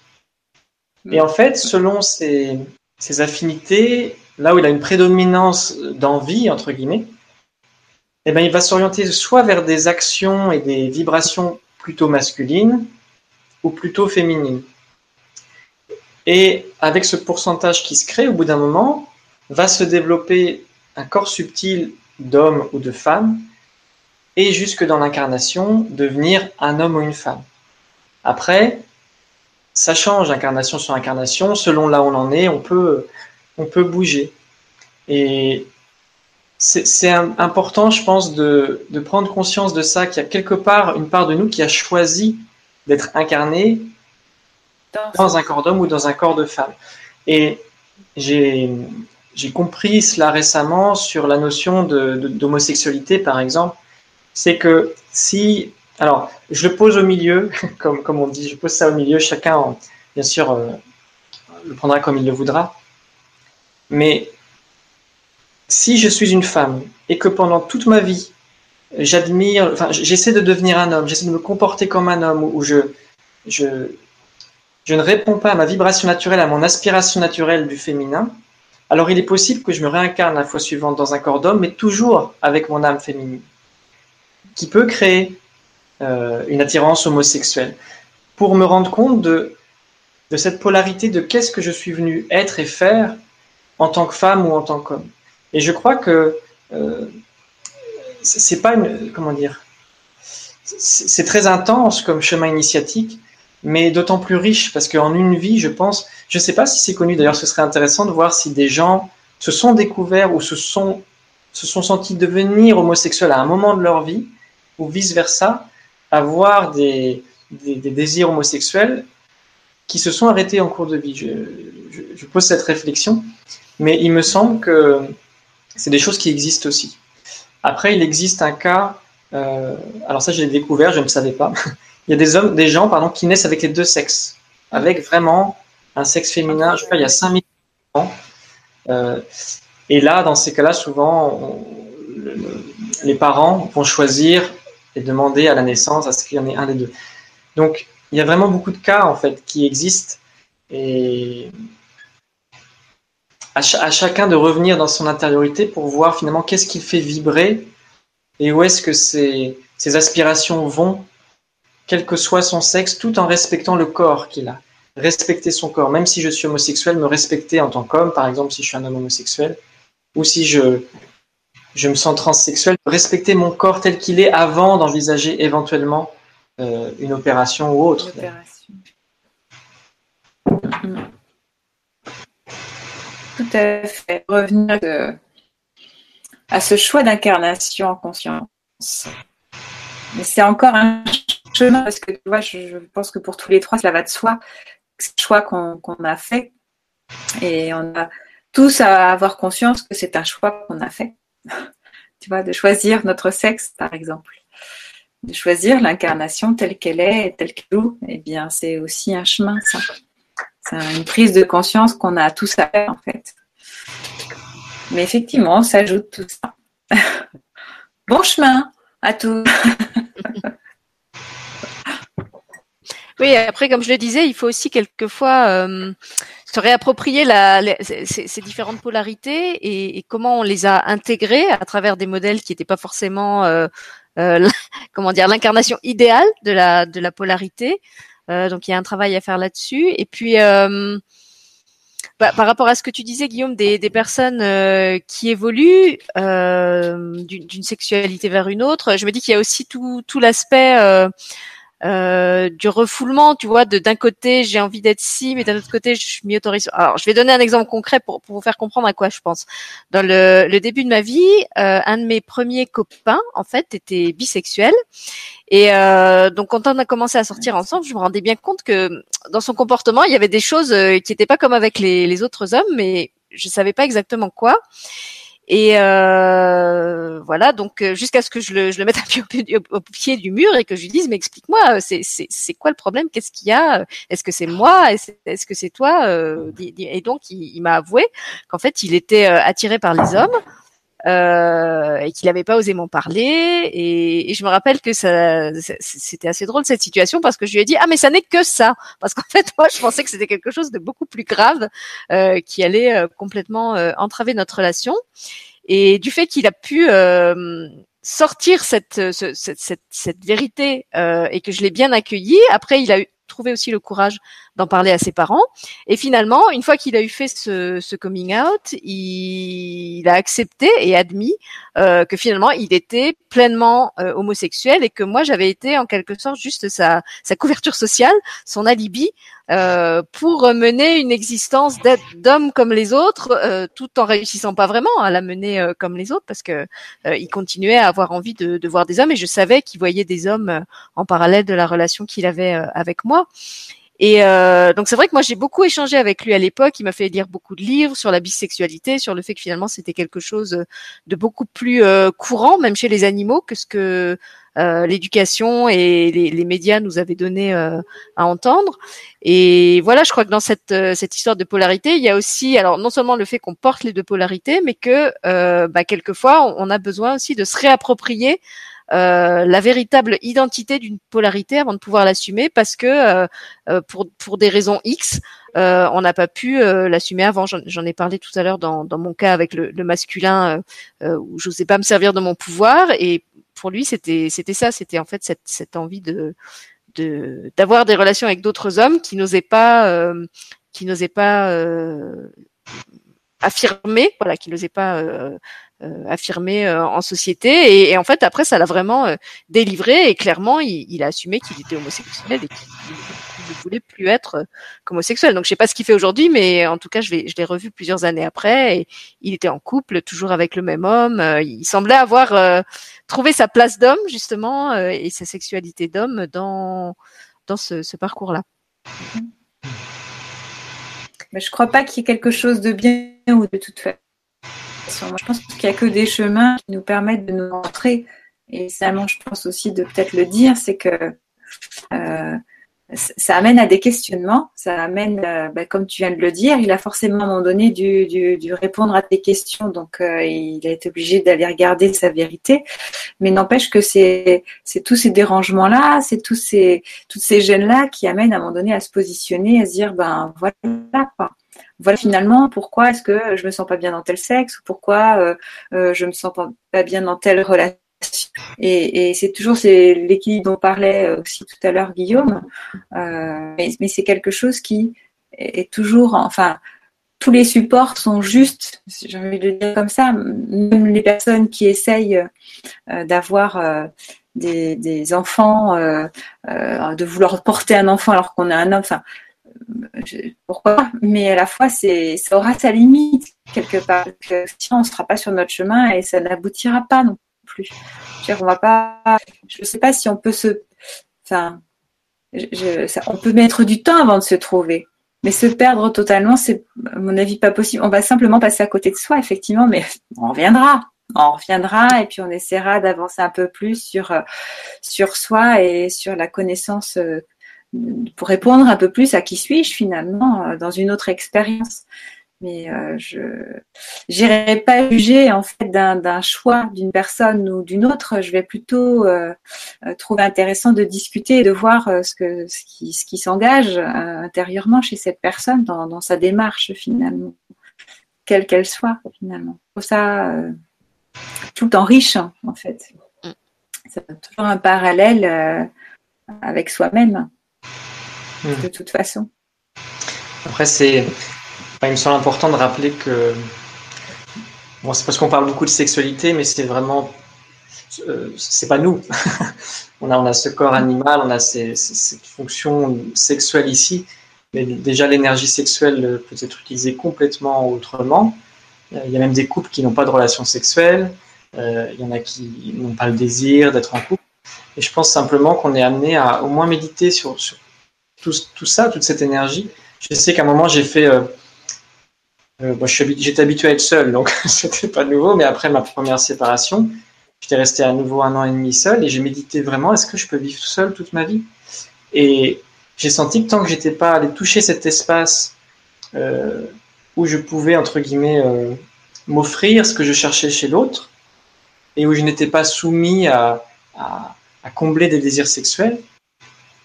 Et en fait, selon ses, ses affinités, là où il a une prédominance d'envie, entre guillemets, eh ben, il va s'orienter soit vers des actions et des vibrations plutôt masculines ou plutôt féminines. Et avec ce pourcentage qui se crée, au bout d'un moment, va se développer un corps subtil d'homme ou de femme, et jusque dans l'incarnation, devenir un homme ou une femme. Après, ça change incarnation sur incarnation, selon là où on en est, on peut, on peut bouger. Et c'est important, je pense, de, de, prendre conscience de ça, qu'il y a quelque part une part de nous qui a choisi d'être incarné dans un corps d'homme ou dans un corps de femme. Et j'ai compris cela récemment sur la notion d'homosexualité, par exemple. C'est que si. Alors, je le pose au milieu, comme, comme on dit, je pose ça au milieu, chacun, bien sûr, euh, le prendra comme il le voudra. Mais si je suis une femme et que pendant toute ma vie, j'admire, enfin, j'essaie de devenir un homme, j'essaie de me comporter comme un homme, ou je, je, je ne réponds pas à ma vibration naturelle, à mon aspiration naturelle du féminin, alors il est possible que je me réincarne la fois suivante dans un corps d'homme, mais toujours avec mon âme féminine, qui peut créer euh, une attirance homosexuelle, pour me rendre compte de, cette polarité de qu'est-ce que je suis venu être et faire en tant que femme ou en tant qu'homme. Et je crois que euh, c'est pas une comment dire, c'est très intense comme chemin initiatique, mais d'autant plus riche parce qu'en une vie, je pense, je ne sais pas si c'est connu. D'ailleurs, ce serait intéressant de voir si des gens se sont découverts ou se sont se sont sentis devenir homosexuels à un moment de leur vie ou vice versa, avoir des, des, désirs homosexuels qui se sont arrêtés en cours de vie. Je pose cette réflexion, mais il me semble que c'est des choses qui existent aussi. Après, il existe un cas, euh, alors ça, je l'ai découvert, je ne savais pas. il y a des hommes, des gens, pardon, qui naissent avec les deux sexes, avec vraiment un sexe féminin. Je pas, il y a 5000 ans. Euh, et là, dans ces cas-là, souvent, les parents vont choisir et demander à la naissance à ce qu'il y en ait un des deux. Donc, il y a vraiment beaucoup de cas en fait qui existent et à, chacun de revenir dans son intériorité pour voir finalement qu'est-ce qui fait vibrer et où est-ce que ses, aspirations vont, quel que soit son sexe, tout en respectant le corps qu'il a. Respecter son corps, même si je suis homosexuel, me respecter en tant qu'homme, par exemple si je suis un homme homosexuel, ou si je, je me sens transsexuel, respecter mon corps tel qu'il est avant d'envisager éventuellement euh, une opération ou autre. tout à fait. Revenir à ce choix d'incarnation en conscience. Mais c'est encore un parce que tu vois, je, pense que pour tous les trois, cela va de soi. C'est le choix qu'on a fait. Et on a tous à avoir conscience que c'est un choix qu'on a fait. tu vois, de choisir notre sexe, par exemple. De choisir l'incarnation telle qu'elle est, telle qu'elle est. Eh bien, c'est aussi un chemin, ça. C'est une prise de conscience qu'on a tous à faire en fait. Mais effectivement, on s'ajoute tout ça. bon chemin à tous. oui, après, comme je le disais, il faut aussi quelquefois euh, se réapproprier la, ces, différentes polarités et, comment on les a intégrées à travers des modèles qui n'étaient pas forcément, euh, euh, comment dire, l'incarnation idéale de la de la polarité. Euh, donc il y a un travail à faire là-dessus. Et puis euh, bah, par rapport à ce que tu disais, Guillaume, des, des personnes euh, qui évoluent d'une sexualité vers une autre, je me dis qu'il y a aussi tout, tout l'aspect euh, du refoulement, tu vois, de d'un côté j'ai envie d'être ci, mais d'un autre côté je m'y autorise. Alors je vais donner un exemple concret pour, pour vous faire comprendre à quoi je pense. Dans le, le début de ma vie, euh, un de mes premiers copains en fait était bisexuel et euh, donc quand on a commencé à sortir ensemble, je me rendais bien compte que dans son comportement il y avait des choses euh, qui n'étaient pas comme avec les, les autres hommes, mais je savais pas exactement quoi. Et euh, voilà, donc euh, jusqu'à ce que je le, mette au, pied du mur et que je lui dise, mais explique-moi, euh, c'est, quoi le problème? Qu'est-ce qu'il y a? Est-ce que c'est moi? Est-ce que c'est toi? Et donc, il m'a avoué qu'en fait, il était attiré par les hommes. Euh, et qu'il n'avait pas osé m'en parler. Et, je me rappelle que ça, c'était assez drôle cette situation parce que je lui ai dit ah mais ça n'est que ça parce qu'en fait moi je pensais que c'était quelque chose de beaucoup plus grave euh, qui allait euh, complètement euh, entraver notre relation. Et du fait qu'il a pu euh, sortir cette, cette, cette, cette vérité et que je l'ai bien accueilli, après il a eu trouvé aussi le courage d'en parler à ses parents. Et finalement, une fois qu'il a eu fait ce, ce coming out, il, il, a accepté et admis euh, que finalement il était pleinement euh, homosexuel et que moi j'avais été en quelque sorte juste sa, sa couverture sociale, son alibi euh, pour mener une existence d'homme comme les autres, euh, tout en réussissant pas vraiment à la mener euh, comme les autres, parce que il continuait à avoir envie de, de, voir des hommes, et je savais qu'il voyait des hommes en parallèle de la relation qu'il avait avec moi. Et euh, donc c'est vrai que moi j'ai beaucoup échangé avec lui à l'époque. Il m'a fait lire beaucoup de livres sur la bisexualité, sur le fait que finalement c'était quelque chose de beaucoup plus euh, courant, même chez les animaux, que ce que l'éducation et les, les, médias nous avaient donné euh, à entendre. Et voilà, je crois que dans cette euh, cette histoire de polarité, il y a aussi alors non seulement le fait qu'on porte les deux polarités, mais que bah, quelquefois on a besoin aussi de se réapproprier euh, la véritable identité d'une polarité avant de pouvoir l'assumer parce que euh, euh, pour pour des raisons X, on n'a pas pu l'assumer avant. J'en ai parlé tout à l'heure dans, dans mon cas avec le, le masculin où je n'osais pas me servir de mon pouvoir et pour lui c'était c'était ça, c'était en fait cette envie de de d'avoir des relations avec d'autres hommes qui n'osaient pas qui n'osaient pas affirmer, voilà, qui n'osaient pas euh, affirmé euh, en société. Et, en fait, après, ça l'a vraiment euh, délivré et clairement, il, a assumé qu'il était homosexuel ne voulait plus être homosexuel. Donc, je sais pas ce qu'il fait aujourd'hui, mais en tout cas, je l'ai, revu plusieurs années après. Et il était en couple, toujours avec le même homme. il semblait avoir trouvé sa place d'homme justement et sa sexualité d'homme dans dans ce, parcours-là. Mais je crois pas qu'il y ait quelque chose de bien ou de toute façon je pense qu'il n'y a que des chemins qui nous permettent de nous montrer. Et seulement, je pense aussi de peut-être le dire, c'est que euh, ça amène à des questionnements, ça amène, euh, bah, comme tu viens de le dire, il a forcément à un moment donné dû, dû, répondre à tes questions, donc euh, il a été obligé d'aller regarder sa vérité. Mais n'empêche que c'est tous ces dérangements-là, c'est tous ces ces gènes-là qui amènent à un moment donné à se positionner, à se dire ben voilà quoi voilà finalement pourquoi est-ce que je me sens pas bien dans tel sexe ou pourquoi euh, euh, je me sens pas bien dans telle relation. Et, c'est toujours l'équilibre dont parlait aussi tout à l'heure Guillaume, euh, mais, c'est quelque chose qui est, toujours, enfin, tous les supports sont justes, j'ai envie de le dire comme ça, même les personnes qui essayent d'avoir des, enfants, de vouloir porter un enfant alors qu'on est un homme, enfin, pourquoi Mais à la fois, ça aura sa limite quelque part. Que, on ne sera pas sur notre chemin et ça n'aboutira pas non plus. Je va pas. Je ne sais pas si on peut se. Enfin, on peut mettre du temps avant de se trouver. Mais se perdre totalement, c'est, à mon avis, pas possible. On va simplement passer à côté de soi, effectivement, mais on reviendra. On reviendra et puis on essaiera d'avancer un peu plus sur, sur soi et sur la connaissance euh, pour répondre un peu plus à qui suis-je finalement euh, dans une autre expérience. Mais euh, je n'irai pas juger en fait d'un choix d'une personne ou d'une autre. Je vais plutôt euh, trouver intéressant de discuter et de voir ce que ce qui, ce qui s'engage intérieurement chez cette personne dans, dans sa démarche finalement, quelle qu'elle soit finalement. Pour ça tout en riche en fait. Mm. C'est toujours un parallèle avec soi-même. Hmm. de toute façon. Après, c'est, il me semble important de rappeler que, bon, c'est parce qu'on parle beaucoup de sexualité, mais c'est vraiment, euh, c'est pas nous. on a, on a ce corps animal, on a ces, cette fonction sexuelle ici, mais déjà l'énergie sexuelle peut être utilisée complètement autrement. Il y a même des couples qui n'ont pas de relation sexuelle. Euh, il y en a qui n'ont pas le désir d'être en couple. Et je pense simplement qu'on est amené à au moins méditer sur, sur tout, tout, ça, toute cette énergie. Je sais qu'à un moment, j'ai fait. Euh, euh, j'étais habitué à être seul, donc c'était pas nouveau, mais après ma première séparation, j'étais resté à nouveau un an et demi seul et j'ai médité vraiment est-ce que je peux vivre seul toute ma vie? Et j'ai senti que tant que j'étais pas allé toucher cet espace euh, où je pouvais, entre guillemets, m'offrir ce que je cherchais chez l'autre et où je n'étais pas soumis à, à, à combler des désirs sexuels,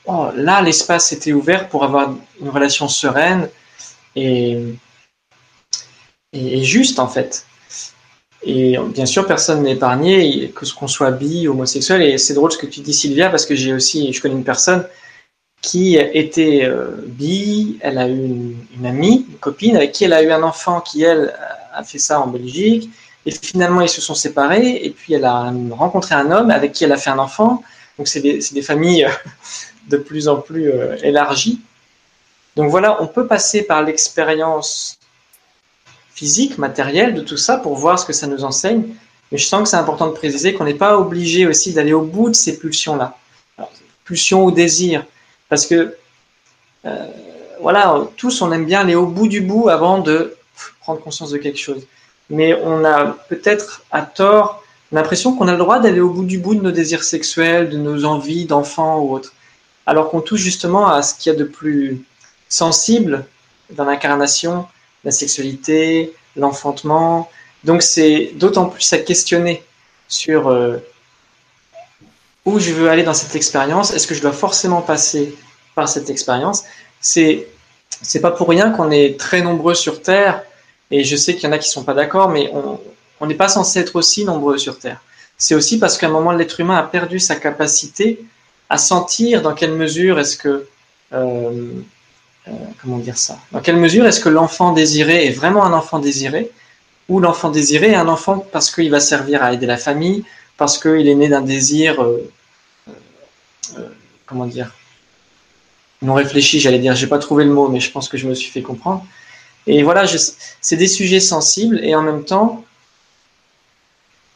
oh, là, l'espace était ouvert pour avoir une relation sereine et, et, juste, en fait. Et bien sûr, personne n'est épargné, que ce qu'on soit bi, homosexuel. Et c'est drôle ce que tu dis, Sylvia, parce que j'ai aussi, je connais une personne qui était bi, elle a eu une, amie, une copine, avec qui elle a eu un enfant qui, elle, a fait ça en Belgique. Et finalement, ils se sont séparés. Et puis, elle a rencontré un homme avec qui elle a fait un enfant. Donc, c'est des, des, familles de plus en plus élargies. Donc voilà, on peut passer par l'expérience physique, matérielle de tout ça pour voir ce que ça nous enseigne. Mais je sens que c'est important de préciser qu'on n'est pas obligé aussi d'aller au bout de ces pulsions-là. Pulsions ou désirs. Parce que, euh, voilà, tous, on aime bien aller au bout du bout avant de prendre conscience de quelque chose. Mais on a peut-être à tort l'impression qu'on a le droit d'aller au bout du bout de nos désirs sexuels, de nos envies d'enfants ou autres. Alors qu'on touche justement à ce qu'il y a de plus sensible dans l'incarnation, la sexualité, l'enfantement. Donc c'est d'autant plus à questionner sur euh, où je veux aller dans cette expérience. Est-ce que je dois forcément passer par cette expérience? C'est c'est pas pour rien qu'on est très nombreux sur Terre. Et je sais qu'il y en a qui sont pas d'accord, mais on n'est pas censé être aussi nombreux sur Terre. C'est aussi parce qu'à un moment, l'être humain a perdu sa capacité à sentir dans quelle mesure est-ce que euh, comment dire ça? Dans quelle mesure est-ce que l'enfant désiré est vraiment un enfant désiré? Ou l'enfant désiré est un enfant parce qu'il va servir à aider la famille, parce qu'il est né d'un désir, euh, euh, comment dire, non réfléchi, j'allais dire, j'ai pas trouvé le mot, mais je pense que je me suis fait comprendre. Et voilà, c'est des sujets sensibles et en même temps,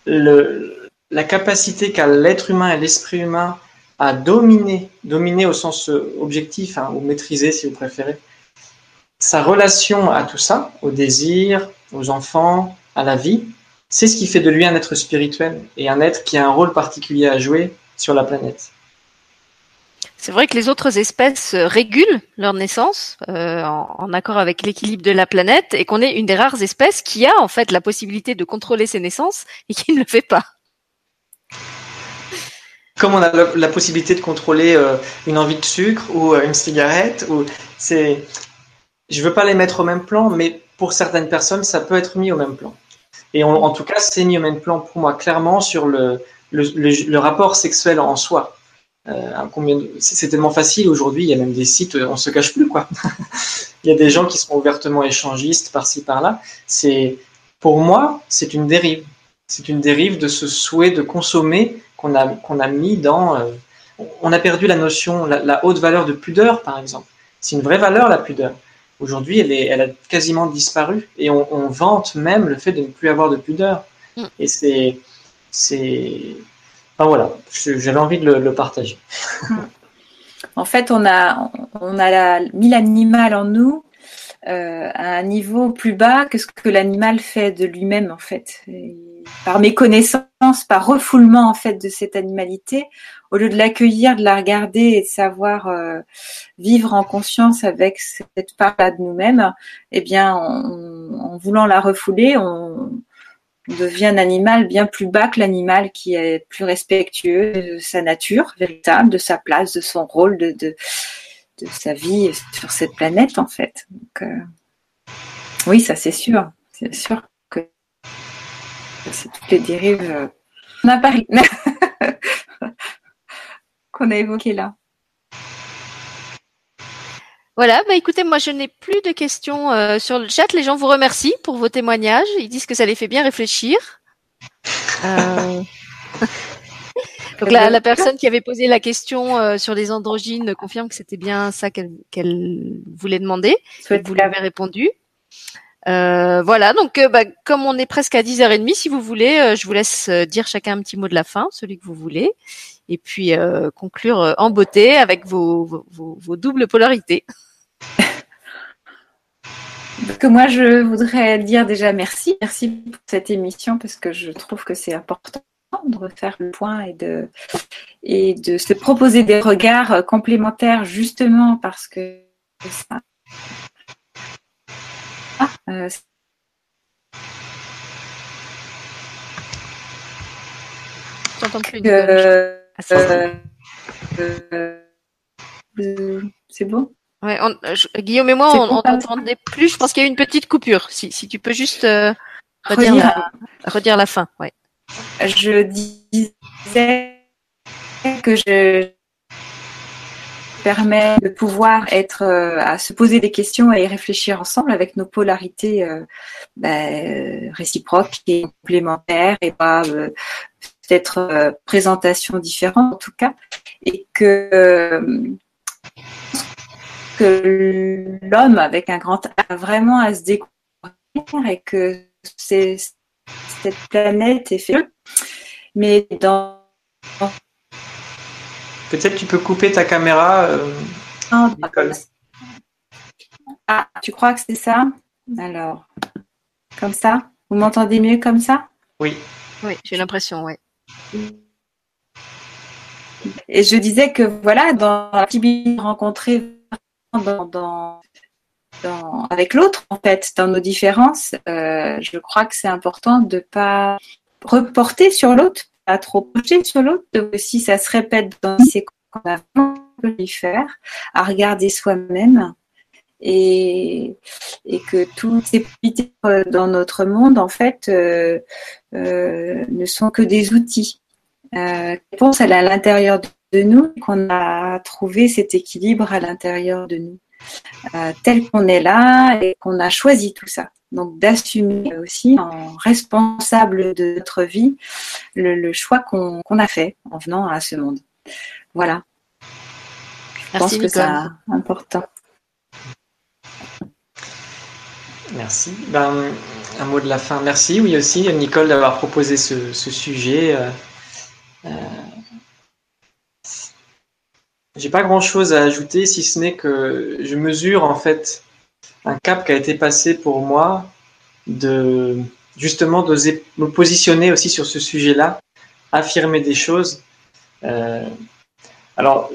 la capacité qu'a l'être humain et l'esprit humain à dominer, dominer au sens euh, objectif, hein, ou maîtriser si vous préférez, sa relation à tout ça, au désir, aux enfants, à la vie, c'est ce qui fait de lui un être spirituel et un être qui a un rôle particulier à jouer sur la planète. C'est vrai que les autres espèces euh, régulent leur naissance euh, en, en, accord avec l'équilibre de la planète et qu'on est une des rares espèces qui a en fait la possibilité de contrôler ses naissances et qui ne le fait pas comme on a la, possibilité de contrôler euh, une envie de sucre ou euh, une cigarette, ou c'est, je veux pas les mettre au même plan, mais pour certaines personnes, ça peut être mis au même plan. Et en tout cas, c'est mis au même plan pour moi, clairement, sur le, le, rapport sexuel en soi. Euh, c'est tellement facile aujourd'hui, il y a même des sites, on se cache plus quoi. il y a des gens qui sont ouvertement échangistes par-ci par-là. C'est, pour moi, c'est une dérive. C'est une dérive de ce souhait de consommer qu'on a, qu'on a mis dans... Euh, on a perdu la notion, la, haute valeur de pudeur, par exemple. C'est une vraie valeur, la pudeur. Aujourd'hui, elle, est, elle a quasiment disparu et on, vante même le fait de ne plus avoir de pudeur. Mm. Et c'est... c'est... Enfin voilà, j'avais envie de le, partager. En fait, on a, on a mis l'animal en nous euh, à un niveau plus bas que ce que l'animal fait de lui-même, en fait. Et par méconnaissance, par refoulement en fait de cette animalité, au lieu de l'accueillir, de la regarder et de savoir euh, vivre en conscience avec cette part-là de nous-mêmes, eh bien, en voulant la refouler, on, devient un animal bien plus bas que l'animal qui est plus respectueux de sa nature véritable, de sa place, de son rôle, de, sa vie sur cette planète en fait. Donc, euh, oui, ça c'est sûr, c'est sûr c'est toutes les dérives euh, qu'on a parlé, qu'on a évoquées là. Voilà, bah écoutez, moi je n'ai plus de questions euh, sur le chat. Les gens vous remercient pour vos témoignages. Ils disent que ça les fait bien réfléchir. Euh, donc la, la, personne qui avait posé la question sur les androgynes confirme que c'était bien ça qu'elle voulait demander. Vous lui avez répondu. Euh, voilà, donc euh, bah, comme on est presque à 10h30, si vous voulez, euh, je vous laisse dire chacun un petit mot de la fin, celui que vous voulez, et puis conclure en beauté avec vos, vos, doubles polarités. que moi, je voudrais dire déjà merci. Merci pour cette émission parce que je trouve que c'est important de refaire le point et de, et de se proposer des regards complémentaires justement parce que ça euh, c'est bon? Ouais, Guillaume et moi, on n'entendait plus. Je pense qu'il y a eu une petite coupure. Si, si tu peux juste euh, redire, la, redire la fin. Ouais. Je disais que je permet de pouvoir être à se poser des questions et y réfléchir ensemble avec nos polarités ben, réciproques et complémentaires et pas peut-être présentation différente en tout cas et que que l'homme avec un grand a vraiment à se découvrir et que c'est cette planète est faite. Mais dans peut-être tu peux couper ta caméra, euh, Ah, tu crois que c'est ça? Alors, comme ça? Vous m'entendez mieux comme ça? Oui. Oui, j'ai l'impression, oui. Et je disais que voilà, dans la rencontrer dans, avec l'autre, en fait, dans nos différences, euh, je crois que c'est important de pas reporter sur l'autre, pas trop projeter sur l'autre, si ça se répète dans ces qu'on a vraiment faire, à regarder soi-même et, et que toutes ces petites dans notre monde, en fait, euh, euh, ne sont que des outils. Euh, est à l'intérieur de nous, qu'on a trouvé cet équilibre à l'intérieur de nous, euh, tel qu'on est là et qu'on a choisi tout ça. Donc d'assumer aussi en responsable de notre vie le, choix qu'on a fait en venant à ce monde. Voilà. Je pense que c'est important. Merci. Ben, un mot de la fin. Merci. Oui aussi, Nicole, d'avoir proposé ce, sujet. Euh, euh, j'ai pas grand chose à ajouter si ce n'est que je mesure en fait un cap qui a été passé pour moi de justement d'oser me positionner aussi sur ce sujet-là, affirmer des choses. Euh, alors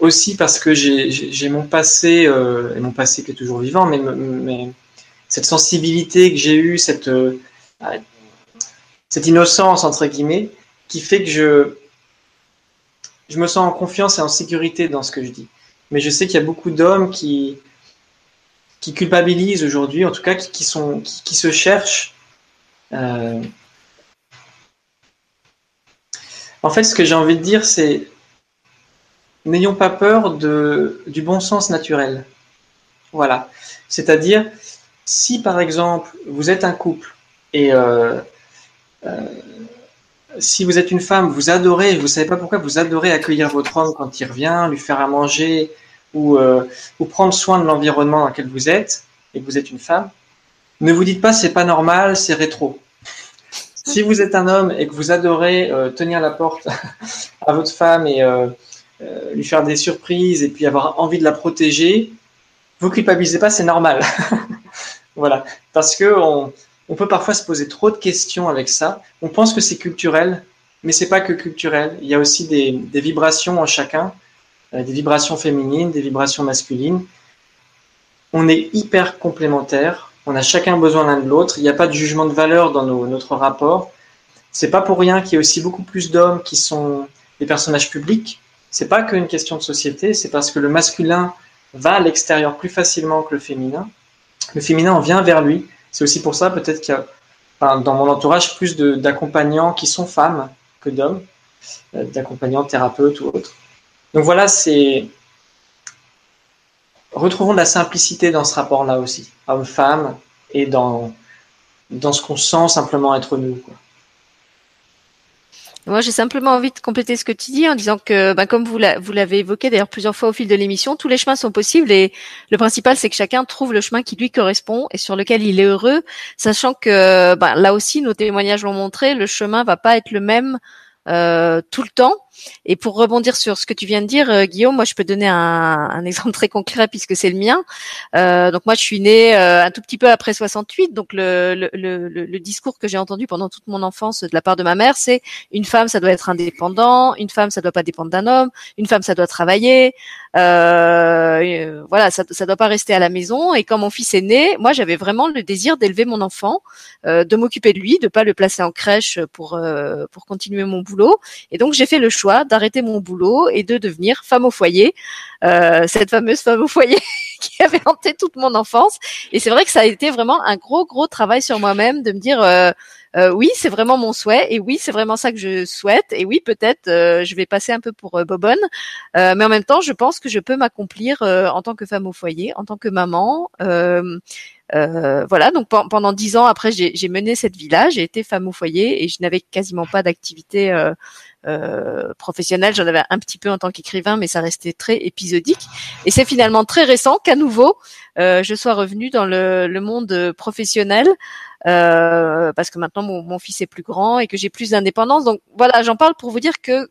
aussi parce que j'ai mon passé euh, et mon passé qui est toujours vivant, mais, cette sensibilité que j'ai eue, cette euh, cette innocence entre guillemets, qui fait que je je me sens en confiance et en sécurité dans ce que je dis. Mais je sais qu'il y a beaucoup d'hommes qui, qui culpabilisent aujourd'hui, en tout cas qui, sont, qui, se cherchent. Euh, en fait, ce que j'ai envie de dire, c'est n'ayons pas peur de, du bon sens naturel. Voilà. C'est-à-dire, si par exemple vous êtes un couple et euh, euh, si vous êtes une femme, vous adorez, vous savez pas pourquoi, vous adorez accueillir votre homme quand il revient, lui faire à manger ou, euh, prendre soin de l'environnement dans lequel vous êtes et que vous êtes une femme, ne vous dites pas c'est pas normal, c'est rétro. Si vous êtes un homme et que vous adorez euh, tenir la porte à votre femme et euh, lui faire des surprises et puis avoir envie de la protéger, vous culpabilisez pas, c'est normal. voilà, parce que on, on peut parfois se poser trop de questions avec ça. On pense que c'est culturel, mais c'est pas que culturel. Il y a aussi des, vibrations en chacun, des vibrations féminines, des vibrations masculines. On est hyper complémentaires. On a chacun besoin l'un de l'autre. Il n'y a pas de jugement de valeur dans notre rapport. C'est pas pour rien qu'il y a aussi beaucoup plus d'hommes qui sont des personnages publics. C'est pas qu'une question de société. C'est parce que le masculin va à l'extérieur plus facilement que le féminin. Le féminin en vient vers lui c'est aussi pour ça peut-être qu'il y a dans mon entourage plus d'accompagnants qui sont femmes que d'hommes, euh, d'accompagnants thérapeutes ou autres. Donc voilà, c'est retrouvons de la simplicité dans ce rapport-là aussi, homme-femme, et dans, dans ce qu'on sent simplement être nous. Moi, j'ai simplement envie de compléter ce que tu dis en disant que, ben, comme vous l'avez évoqué d'ailleurs plusieurs fois au fil de l'émission, tous les chemins sont possibles et le principal, c'est que chacun trouve le chemin qui lui correspond et sur lequel il est heureux, sachant que ben, là aussi, nos témoignages l'ont montré, le chemin va pas être le même euh, tout le temps. Et pour rebondir sur ce que tu viens de dire, euh, Guillaume, moi je peux donner un, un exemple très concret puisque c'est le mien. Euh, donc moi je suis née euh, un tout petit peu après 68, donc le, le, le, le discours que j'ai entendu pendant toute mon enfance de la part de ma mère, c'est une femme ça doit être indépendant, une femme ça doit pas dépendre d'un homme, une femme ça doit travailler, euh, voilà ça ça doit pas rester à la maison. Et quand mon fils est né, moi j'avais vraiment le désir d'élever mon enfant, de m'occuper de lui, de pas le placer en crèche pour pour continuer mon boulot. Et donc j'ai fait le choix d'arrêter mon boulot et de devenir femme au foyer, euh, cette fameuse femme au foyer qui avait hanté toute mon enfance. Et c'est vrai que ça a été vraiment un gros gros travail sur moi-même de me dire euh, Euh, oui, c'est vraiment mon souhait, et oui, c'est vraiment ça que je souhaite, et oui, peut-être euh, je vais passer un peu pour bobonne, mais en même temps, je pense que je peux m'accomplir en tant que femme au foyer, en tant que maman. voilà, donc pendant dix ans après, j'ai mené cette vie-là. J'ai été femme au foyer et je n'avais quasiment pas d'activité euh, professionnelle. J'en avais un petit peu en tant qu'écrivain, mais ça restait très épisodique. Et c'est finalement très récent qu'à nouveau, euh, je sois revenue dans le, le monde professionnel. Euh, parce que maintenant mon, mon, fils est plus grand et que j'ai plus d'indépendance. Donc voilà, j'en parle pour vous dire que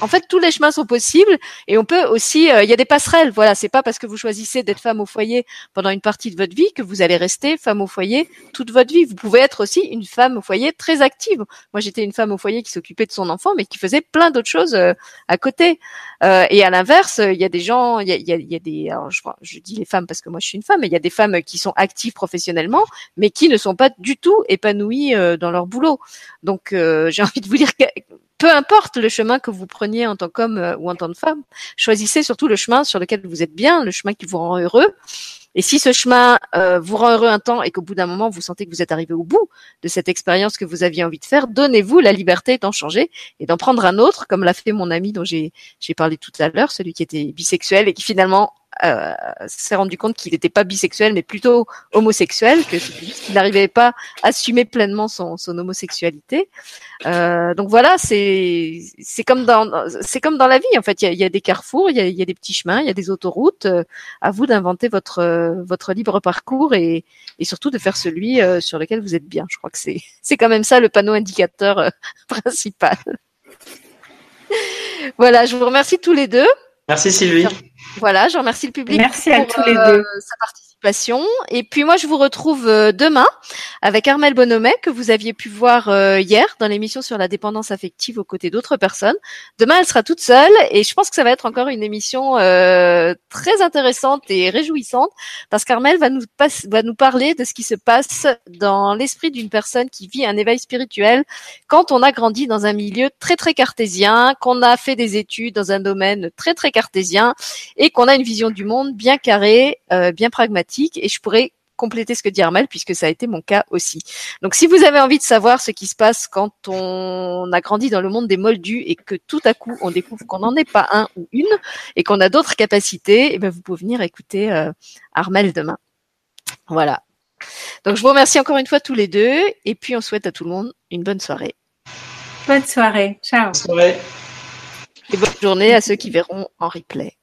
en fait, tous les chemins sont possibles et on peut aussi, euh, il y a des passerelles. Voilà, c'est pas parce que vous choisissez d'être femme au foyer pendant une partie de votre vie que vous allez rester femme au foyer toute votre vie. Vous pouvez être aussi une femme au foyer très active. Moi, j'étais une femme au foyer qui s'occupait de son enfant, mais qui faisait plein d'autres choses euh, à côté. Euh, et à l'inverse, il y a des gens, il y a, des, alors je, je dis les femmes parce que moi je suis une femme, mais il y a des femmes qui sont actives professionnellement, mais qui ne sont pas du tout épanouies dans leur boulot. Donc, j'ai envie de vous dire que peu importe le chemin que vous preniez en tant qu'homme euh, ou en tant que femme, choisissez surtout le chemin sur lequel vous êtes bien, le chemin qui vous rend heureux. Et si ce chemin euh, vous rend heureux un temps et qu'au bout d'un moment vous sentez que vous êtes arrivé au bout de cette expérience que vous aviez envie de faire, donnez-vous la liberté d'en changer et d'en prendre un autre, comme l'a fait mon ami dont j'ai parlé tout à l'heure, celui qui était bisexuel et qui finalement euh, s'est rendu compte qu'il n'était pas bisexuel, mais plutôt homosexuel, que qu'il n'arrivait pas à assumer pleinement son, son homosexualité. Euh, donc voilà, c'est c'est comme dans c'est comme dans la vie en fait. Il y a, y a, des carrefours, il y a, y a, des petits chemins, il y a des autoroutes. Euh, à vous d'inventer votre votre libre parcours et, et surtout de faire celui euh, sur lequel vous êtes bien. Je crois que c'est c'est quand même ça le panneau indicateur principal. voilà, je vous remercie tous les deux. Merci Sylvie. Voilà, je remercie le public Merci pour, à tous les euh, deux. sa participation. Et puis moi, je vous retrouve euh, demain avec Armel Bonomet que vous aviez pu voir euh, hier dans l'émission sur la dépendance affective aux côtés d'autres personnes. Demain, elle sera toute seule et je pense que ça va être encore une émission très intéressante et réjouissante parce qu'Armel va nous va nous parler de ce qui se passe dans l'esprit d'une personne qui vit un éveil spirituel quand on a grandi dans un milieu très très cartésien, qu'on a fait des études dans un domaine très très cartésien et qu'on a une vision du monde bien carrée, euh, bien pragmatique. Et je pourrais compléter ce que dit Armel puisque ça a été mon cas aussi. Donc si vous avez envie de savoir ce qui se passe quand on a grandi dans le monde des moldus et que tout à coup on découvre qu'on n'en est pas un ou une et qu'on a d'autres capacités, et eh ben vous pouvez venir écouter euh, Armel demain. Voilà. Donc je vous remercie encore une fois tous les deux et puis on souhaite à tout le monde une bonne soirée. Bonne soirée. Ciao. Bonne soirée. Et bonne journée à ceux qui verront en replay.